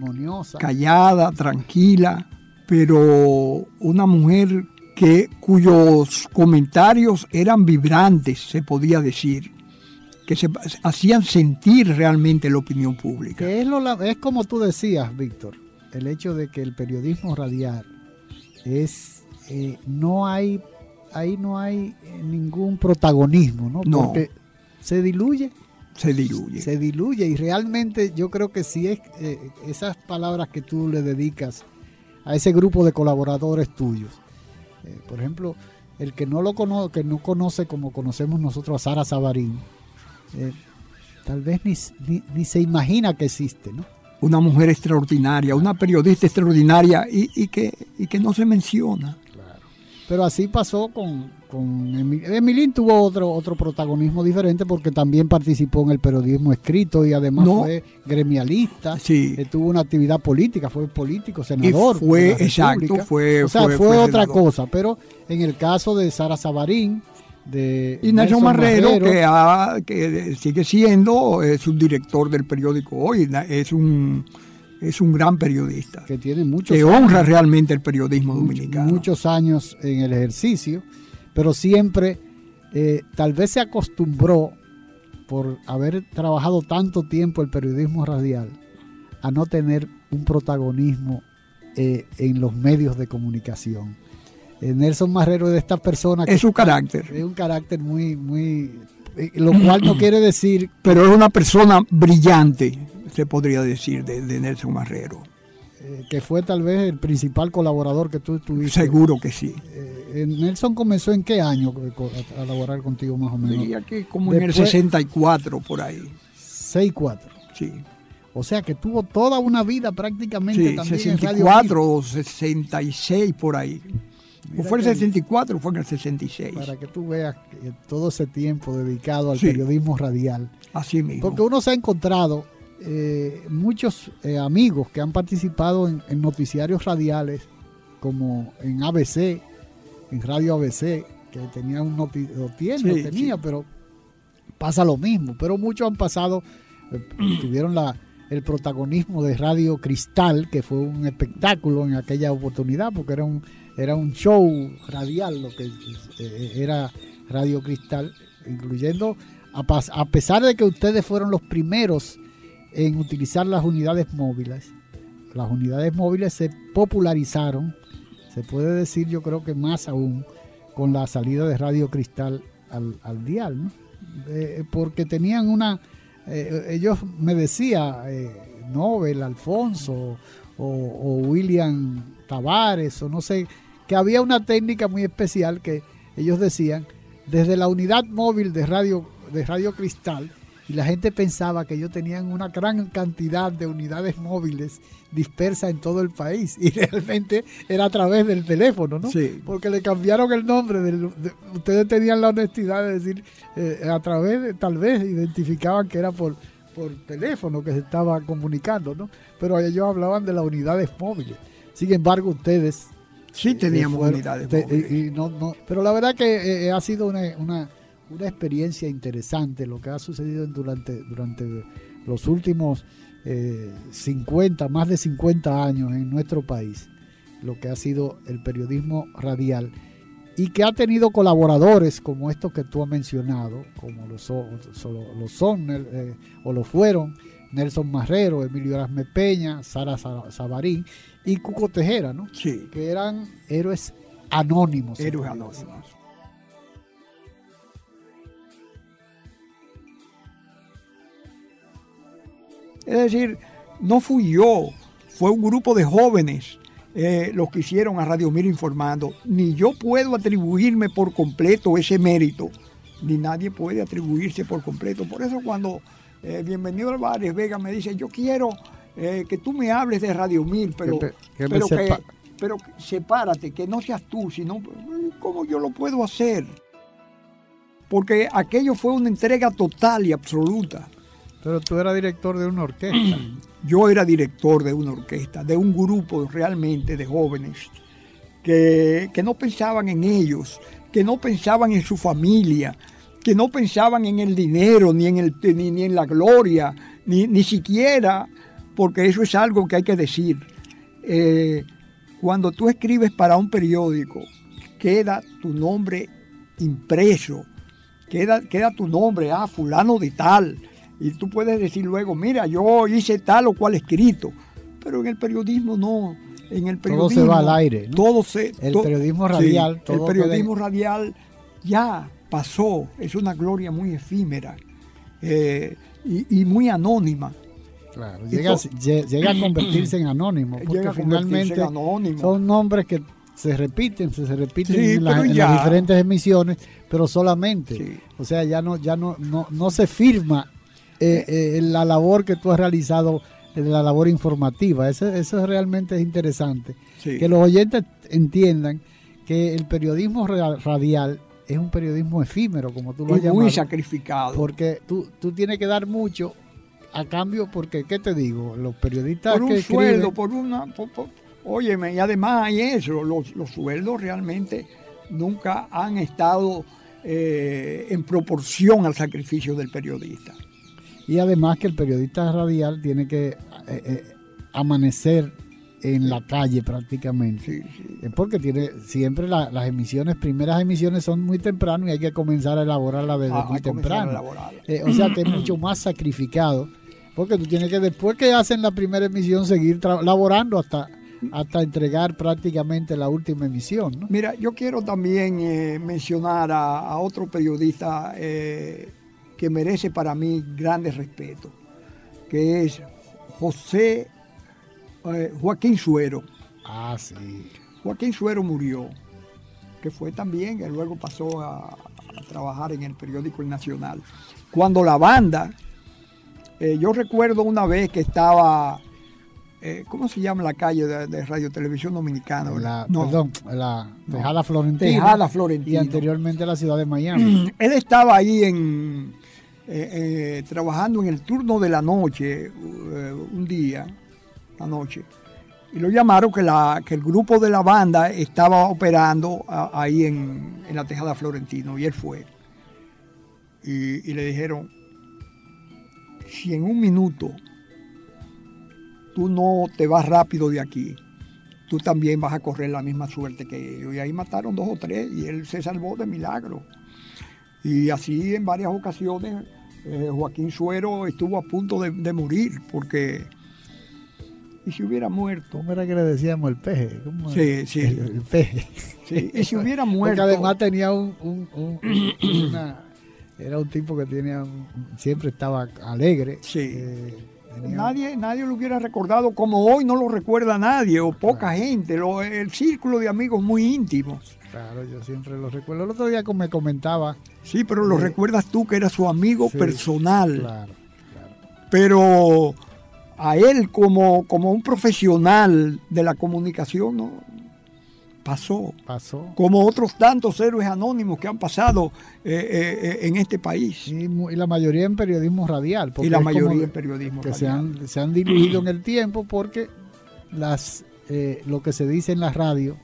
callada, tranquila, pero una mujer que cuyos comentarios eran vibrantes, se podía decir, que se hacían sentir realmente la opinión pública. Que es, lo, la- es como tú decías, Víctor, el hecho de que el periodismo radial es, eh, no hay, ahí no hay ningún protagonismo, ¿no? No. Porque se diluye. Se diluye. Se diluye y realmente yo creo que si es eh, esas palabras que tú le dedicas a ese grupo de colaboradores tuyos, eh, por ejemplo, el que no lo cono que no conoce como conocemos nosotros a Sara Sabarín, eh, tal vez ni, ni, ni se imagina que existe, ¿no? Una mujer extraordinaria, una periodista extraordinaria y, y que, y que no se menciona. Pero así pasó con, con Emil- Emilín tuvo otro, otro protagonismo diferente porque también participó en el periodismo escrito y además No. fue gremialista. Sí. Eh, tuvo una actividad política, fue político, senador. fue, de la exacto, fue- O sea, fue- fue, fue otra senador. cosa. Pero en el caso de Sara Sabarín, de Y Nelson Marrero, que, ha- que sigue siendo eh, subdirector del periódico Hoy, es un, es un gran periodista. Que tiene muchos Que años. honra realmente el periodismo dominicano. muchos años en el ejercicio, pero siempre eh, tal vez se acostumbró por haber trabajado tanto tiempo el periodismo radial a no tener un protagonismo eh, en los medios de comunicación. Eh, Nelson Marrero es de estas personas Es su carácter. Es un carácter muy, muy, lo cual no quiere decir Pero es una persona brillante, se podría decir, de, de Nelson Marrero. eh, que fue tal vez el principal colaborador que tú tuviste. Seguro que sí. Eh, Nelson comenzó en qué año eh, a, laborar contigo más o menos? Diría que como en el Después- 64 por ahí. 6-4. Sí. O sea que tuvo toda una vida prácticamente Sí, también en Radio 64 o 66 por ahí. O fue el que- 64 o fue en el 66. Para que tú veas que todo ese tiempo dedicado al Sí. periodismo radial. Así mismo. Porque uno se ha encontrado eh, muchos eh, amigos que han participado en, en noticiarios radiales, como en ABC, en Radio ABC, que tenía un noti lo tiene, Sí, lo tenía, pero pasa lo mismo. Pero muchos han pasado, eh, tuvieron la, el protagonismo de Radio Cristal, que fue un espectáculo en aquella oportunidad, porque era un, era un show radial lo que eh, era Radio Cristal, incluyendo, a pesar de que ustedes fueron los primeros en utilizar las unidades móviles, las unidades móviles se popularizaron, se puede decir yo creo que más aún, con la salida de Radio Cristal al, al dial, ¿no? Eh, porque tenían una, eh, ellos me decía eh, Nobel, Alfonso o, o William Tavares o no sé, que había una técnica muy especial que ellos decían desde la unidad móvil de Radio, de Radio Cristal y la gente pensaba que ellos tenían una gran cantidad de unidades móviles dispersas en todo el país y realmente era a través del teléfono, ¿no? Sí. Porque le cambiaron el nombre. del- de- ustedes tenían la honestidad de decir, eh, a través, de, tal vez identificaban que era por, por teléfono que se estaba comunicando, ¿no? Pero ellos hablaban de las unidades móviles. Sin embargo, ustedes... Sí teníamos fueron- unidades te- móviles. y- y no- no- pero la verdad que eh, ha sido una, una, una experiencia interesante lo que ha sucedido durante, durante los últimos eh, 50, más de 50 años en nuestro país, lo que ha sido el periodismo radial y que ha tenido colaboradores como estos que tú has mencionado, como lo son, lo son eh, o lo fueron Nelson Marrero, Emilio Erasme Peña, Sara Sa- Sabarín y Cuco Tejera, ¿no? Sí. Que eran héroes anónimos. Héroes anónimos. Es decir, no fui yo, fue un grupo de jóvenes eh, los que hicieron a Radio Mira informando. Ni yo puedo atribuirme por completo ese mérito, ni nadie puede atribuirse por completo. Por eso cuando eh, Bienvenido Álvarez Vega me dice, yo quiero eh, que tú me hables de Radio Mil, pero, Que que pero, que, pero sepárate, que no seas tú, sino cómo yo lo puedo hacer. Porque aquello fue una entrega total y absoluta. Pero tú eras director de una orquesta. Yo era director de una orquesta, de un grupo realmente de jóvenes que, que no pensaban en ellos, que no pensaban en su familia, que no pensaban en el dinero, ni en, el, ni, ni en la gloria, ni, ni siquiera, porque eso es algo que hay que decir. Eh, cuando tú escribes para un periódico, queda tu nombre impreso, queda, queda tu nombre, ah, fulano de tal, y tú puedes decir luego, mira, yo hice tal o cual escrito, pero en el periodismo no, en el Todo periodismo se va al aire, ¿no? Todo se, El to- periodismo sí, radial, el todo periodismo queda- radial ya pasó, es una gloria muy efímera eh, y, y muy anónima. Claro, llega, a convertirse en anónimo, porque Llega a convertirse en finalmente anónimo. son nombres que se repiten, se, repiten Sí, en, la- las diferentes emisiones, pero solamente, o sea, ya no, ya no, no, no se firma eh, eh, la labor que tú has realizado, la labor informativa. Eso, eso realmente es interesante. Sí. Que los oyentes entiendan que el periodismo ra- radial es un periodismo efímero, como tú lo has muy sacrificado. Porque tú, tú tienes que dar mucho a cambio, porque, ¿qué te digo? Los periodistas por que un escriben- sueldo, por una... por- por- óyeme, y además hay eso, los, los sueldos realmente nunca han estado eh, en proporción al sacrificio del periodista. Y además que el periodista radial tiene que eh, eh, amanecer en la calle prácticamente. Eh, Porque tiene siempre la- las emisiones, primeras emisiones son muy temprano y hay que comenzar a elaborarla desde Ah, muy temprano. Eh, o sea que es mucho más sacrificado. Porque tú tienes que después que hacen la primera emisión seguir laborando hasta, hasta entregar prácticamente la última emisión. ¿no? Mira, yo quiero también eh, mencionar a, a otro periodista eh, que merece para mí grande respeto, que es José eh, Joaquín Suero. Ah, sí. Joaquín Suero murió, que fue también, que luego pasó a, a trabajar en el periódico El Nacional. Cuando la banda, eh, yo recuerdo una vez que estaba, eh, ¿cómo se llama la calle de, de Radio Televisión Dominicana? La, No. Perdón, la No. Tejada Florentina. Tejada Florentino. Y anteriormente la ciudad de Miami. Él estaba ahí en, eh, eh, trabajando en el turno de la noche, eh, un día, la noche, y lo llamaron que, la, que el grupo de la banda estaba operando ahí en, en la Tejada Florentino, y él fue. Y, y le dijeron, si en un minuto tú no te vas rápido de aquí, tú también vas a correr la misma suerte que ellos. Y ahí mataron dos o tres y él se salvó de milagro. Y así en varias ocasiones eh, Joaquín Suero estuvo a punto de, de morir porque... Y si hubiera muerto... ¿Cómo era que le decíamos el peje? ¿Cómo Sí, sí. El, el peje. Sí, y si hubiera Porque muerto... además tenía un... un- un- una- era un tipo que tenía siempre estaba alegre. Sí. eh, tenía- Nadie, nadie lo hubiera recordado como hoy no lo recuerda nadie o poca gente. Lo- el círculo de amigos muy íntimos. Claro, yo siempre lo recuerdo. El otro día me comentaba... Sí, pero lo recuerdas tú que era su amigo Sí, personal. Claro. Pero a él como, como un profesional de la comunicación no pasó. Pasó. Como otros tantos héroes anónimos que han pasado eh, eh, eh, en este país. Y, y la mayoría en periodismo radial. porque Y la mayoría en periodismo que se radial. han, se han diluido en el tiempo porque las lo que se dice en la radio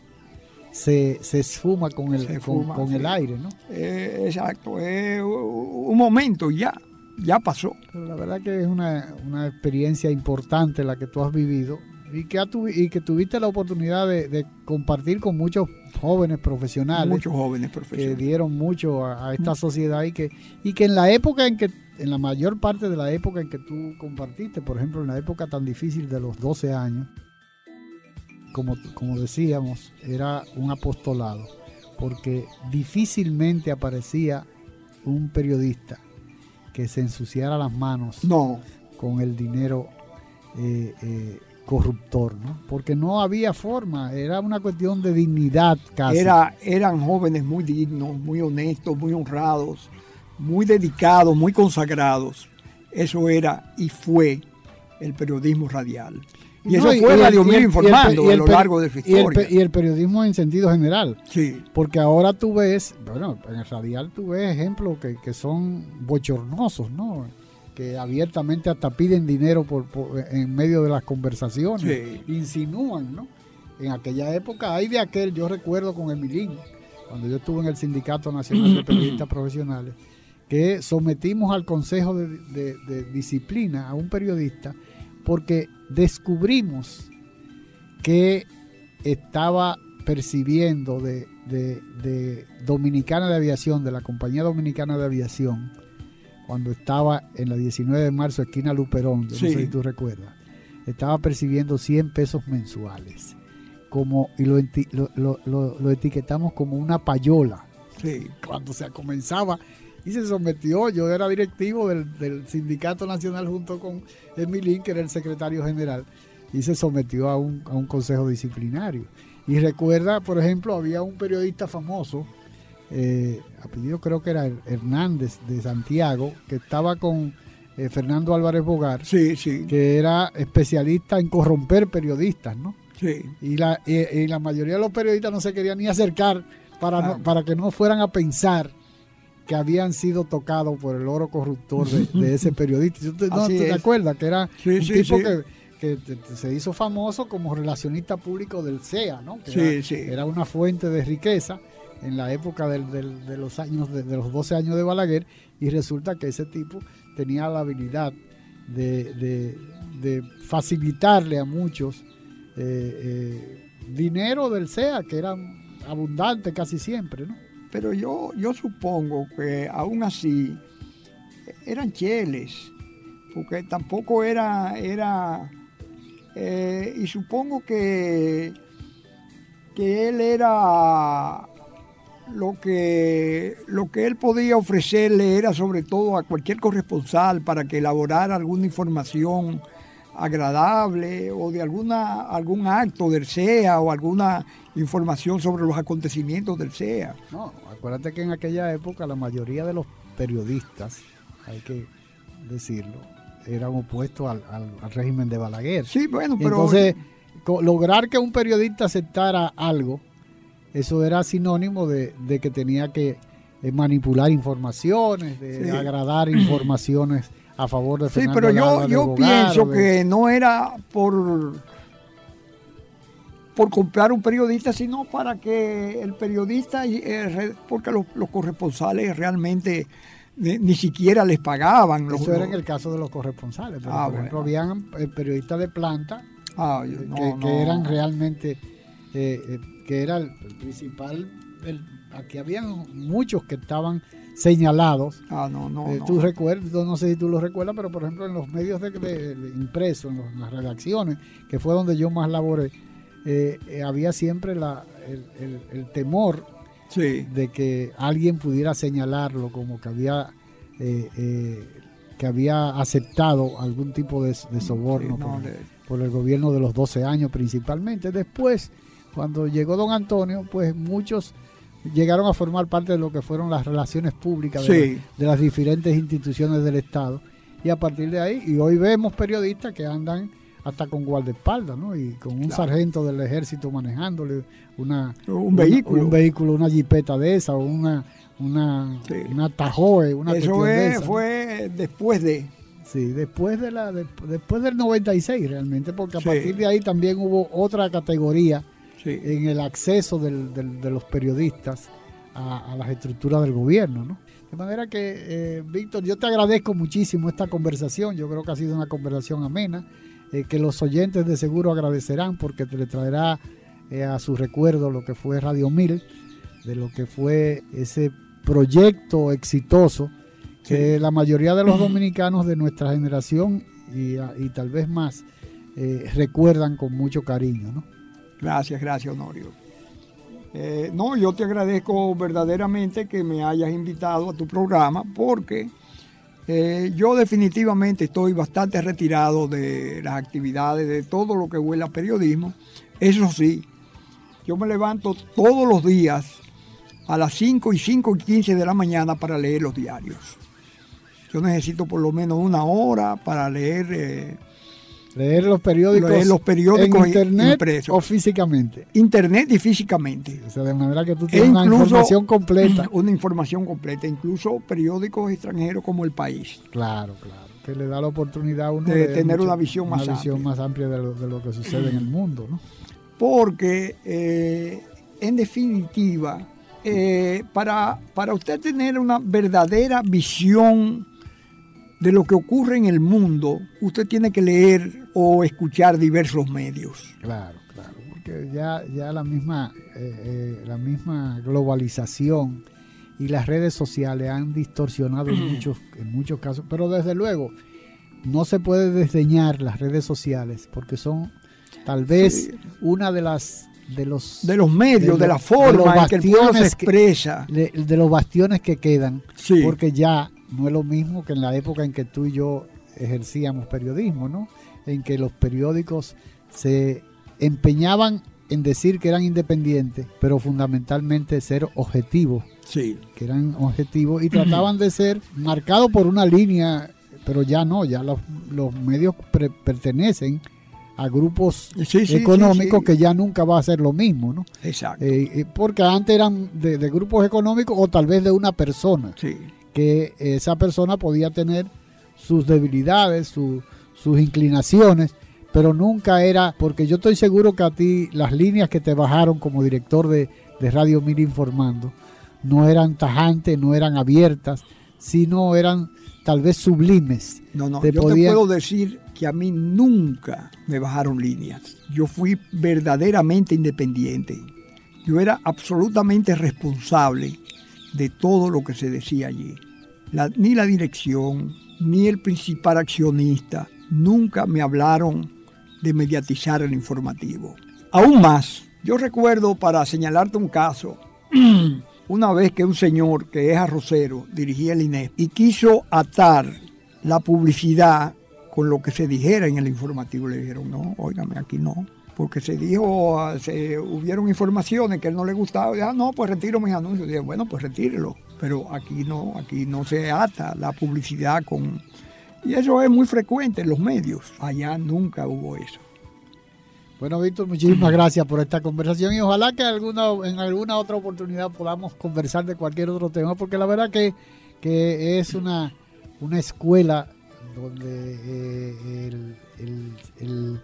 se, se esfuma con el, con, esfuma, con sí. el aire, ¿no? Eh, exacto, es un momento ya, ya pasó. Pero la verdad que es una, una experiencia importante la que tú has vivido y que, tuvi- y que tuviste la oportunidad de, de compartir con muchos jóvenes profesionales. Muchos jóvenes que profesionales. dieron mucho a, a esta sociedad y que, y que en la época en que, en la mayor parte de la época en que tú compartiste, por ejemplo, en la época tan difícil de los 12 años, como, como decíamos, era un apostolado, porque difícilmente aparecía un periodista que se ensuciara las manos No. con el dinero eh, eh, corruptor, ¿no? Porque no había forma, era una cuestión de dignidad casi. Era, eran jóvenes muy dignos, muy honestos, muy honrados, muy dedicados, muy consagrados. Eso era y fue el periodismo radial. Y eso No, fue el- Radio y Mil y el informando y a lo largo de su y el. Y periodismo en sentido general. Sí. Porque ahora tú ves, bueno, en el radial tú ves ejemplos que, que son bochornosos, ¿no? Que abiertamente hasta piden dinero por, por- en medio de las conversaciones. Sí. Insinúan, ¿no? En aquella época hay de aquel, yo recuerdo con Emilín, cuando yo estuve en el Sindicato Nacional de Periodistas Profesionales, que sometimos al Consejo de, de- de Disciplina a un periodista porque descubrimos que estaba percibiendo de, de- de Dominicana de Aviación, de la Compañía Dominicana de Aviación, cuando estaba en la 19 de marzo, esquina Luperón, Sí. no sé si tú recuerdas, estaba percibiendo 100 pesos mensuales. Como, y lo- lo- lo- lo etiquetamos como una payola. Sí. Cuando se comenzaba y se sometió, yo era directivo del, del Sindicato Nacional junto con Emilín, que era el secretario general, y se sometió a un, a un consejo disciplinario. Y recuerda, por ejemplo, había un periodista famoso, eh, apellido creo que era Hernández de Santiago, que estaba con eh, Fernando Álvarez Bogar, Sí, sí. que era especialista en corromper periodistas, ¿no? Y, la, y, la mayoría de los periodistas no se querían ni acercar para, Ah. para que no fueran a pensar que habían sido tocados por el oro corruptor de, de ese periodista. ¿Tú te, no, Así ¿tú te acuerdas? Que era Sí, un sí, tipo sí. que, se hizo famoso como relacionista público del CEA, ¿no? Que Sí, era, sí. era una fuente de riqueza en la época del- del- de los años de, de los 12 años de Balaguer y resulta que ese tipo tenía la habilidad de, de- de facilitarle a muchos eh, eh, dinero del CEA que era abundante casi siempre, ¿no? Pero yo, yo supongo que aún así eran cheles, porque tampoco era, era eh, y supongo que, que él era lo que, lo que él podía ofrecerle era sobre todo a cualquier corresponsal para que elaborara alguna información agradable o de alguna, algún acto del CEA o alguna información sobre los acontecimientos del CEA. Acuérdate que en aquella época la mayoría de los periodistas, hay que decirlo, eran opuestos al, al- al régimen de Balaguer. Sí, bueno, pero- Entonces, lograr que un periodista aceptara algo, eso era sinónimo de, de que tenía que eh, manipular informaciones, de Sí. agradar informaciones a favor de Sí, Fernando pero yo, yo pienso de- que no era por, por comprar un periodista, sino para que el periodista, eh, porque los, los corresponsales realmente ni, ni siquiera les pagaban. los- Eso era en el caso de los corresponsales, pero Ah, por ejemplo, habían eh, periodistas de planta Ah, eh, yo- no, que, eran realmente, eh, que era el, principal, el- aquí habían muchos que estaban señalados. Ah, no, no, Eh, no. Tú recuerdas, no sé si tú lo recuerdas, pero por ejemplo en los medios de, de- de impresos, en, en las redacciones, que fue donde yo más laboré, eh, eh, había siempre la, el, el- el temor de que alguien pudiera señalarlo como que había eh, que había aceptado algún tipo de, de soborno Sí, no, por, de- por el gobierno de los 12 años principalmente. Después, cuando llegó don Antonio, pues muchos llegaron a formar parte de lo que fueron las relaciones públicas Sí. de las diferentes instituciones del Estado. Y a partir de ahí, y hoy vemos periodistas que andan hasta con guardaespaldas, ¿no? Y con un Claro. sargento del ejército manejándole una, Un vehículo. un vehículo, una jipeta de esa, o una, una, una Tahoe, una Eso cuestión de es- esa, ¿no? fue después de... Sí, después de la de- después del 96 realmente, porque a Sí. partir de ahí también hubo otra categoría Sí. en el acceso del- del- de los periodistas a, a las estructuras del gobierno, ¿no? De manera que, eh, Víctor, yo te agradezco muchísimo esta conversación, yo creo que ha sido una conversación amena, eh, que los oyentes de seguro agradecerán porque te le traerá eh, a su recuerdo lo que fue Radio Mil, de lo que fue ese proyecto exitoso que la mayoría de los dominicanos de nuestra generación y, tal vez más eh, recuerdan con mucho cariño, ¿no? Gracias, gracias, Honorio. Eh, no, yo te agradezco verdaderamente que me hayas invitado a tu programa porque eh, yo definitivamente estoy bastante retirado de las actividades, de todo lo que huele a periodismo. Eso sí, yo me levanto todos los días a las 5 y 5 y 15 de la mañana para leer los diarios. Yo necesito por lo menos una hora para leer... eh, Leer los periódicos, Leer los periódicos en internet impresos. o físicamente. Internet y físicamente. O sea, de manera que tú E tienes una información completa. Una información completa, incluso periódicos extranjeros como El País. Claro, claro. Que le da la oportunidad a uno De tener una visión más una visión más amplia de lo, de lo que sucede en el mundo, ¿no? Porque, eh, en definitiva, eh, para, para usted tener una verdadera visión de lo que ocurre en el mundo, usted tiene que leer o escuchar diversos medios. Claro, claro. Porque ya, ya la misma, eh, eh, la misma globalización y las redes sociales han distorsionado en muchos, en muchos casos. Pero desde luego, no se puede desdeñar las redes sociales porque son tal vez una de las de los De los medios, de la los- forma los en que el pueblo se bastiones que- expresa. de, de los bastiones que quedan Sí. porque ya no es lo mismo que en la época en que tú y yo ejercíamos periodismo no en que los periódicos se empeñaban en decir que eran independientes pero fundamentalmente ser objetivos Sí. que eran objetivos y trataban de ser marcados por una línea, pero ya no, ya los, los medios pre- pertenecen a grupos Sí, sí, económicos sí, sí. que ya nunca va a ser lo mismo, ¿no? Exacto. Eh, eh, porque antes eran de, de grupos económicos o tal vez de una persona. Que esa persona podía tener sus debilidades, su- sus inclinaciones, pero nunca era, porque yo estoy seguro que a ti las líneas que te bajaron como director de, de Radio Mil Informando no eran tajantes, no eran abiertas, sino eran tal vez sublimes. No, no, Te yo podían- te puedo decir que a mí nunca me bajaron líneas. Yo fui verdaderamente independiente. Yo era absolutamente responsable de todo lo que se decía allí. Ni la dirección, ni el principal accionista, nunca me hablaron de mediatizar el informativo. Aún más, yo recuerdo, para señalarte un caso, una vez que un señor que es arrocero dirigía el INEP y quiso atar la publicidad con lo que se dijera en el informativo, le dijeron, no, óigame, aquí no. Porque se dijo, ah, se hubieron informaciones que a él no le gustaba. Y, ah, no, pues retiro mis anuncios. Dije, bueno, pues retírelo. Pero aquí no, aquí no se ata la publicidad con... Y eso es muy frecuente en los medios. Allá nunca hubo eso. Bueno, Víctor, muchísimas gracias por esta conversación y ojalá que alguna, en alguna otra oportunidad podamos conversar de cualquier otro tema, porque la verdad que, que es una, una escuela donde eh, el- el- el-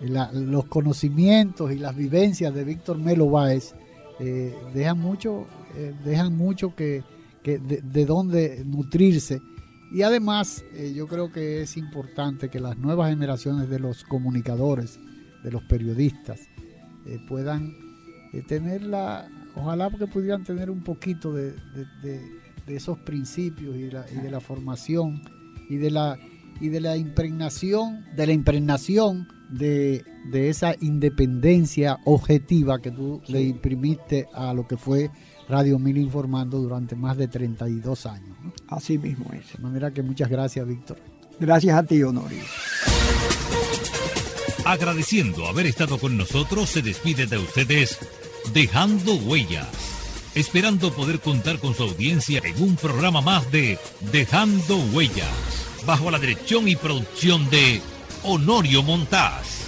los conocimientos y las vivencias de Víctor Melo Báez eh, dejan mucho, eh, dejan mucho que, de, de dónde nutrirse. Y además, eh, yo creo que es importante que las nuevas generaciones de los comunicadores, de los periodistas, puedan tener la, ojalá que pudieran tener un poquito de- de esos principios y, la- y de la formación y de la y de la impregnación, de la impregnación de, de esa independencia objetiva que tú le imprimiste a lo que fue Radio Mil Informando durante más de 32 años. ¿no? Así mismo es. De manera que muchas gracias, Víctor. Gracias a ti, Honorio. Agradeciendo haber estado con nosotros, se despide de ustedes dejando huellas, esperando poder contar con su audiencia en un programa más de Dejando Huellas, bajo la dirección y producción de Honorio Montás.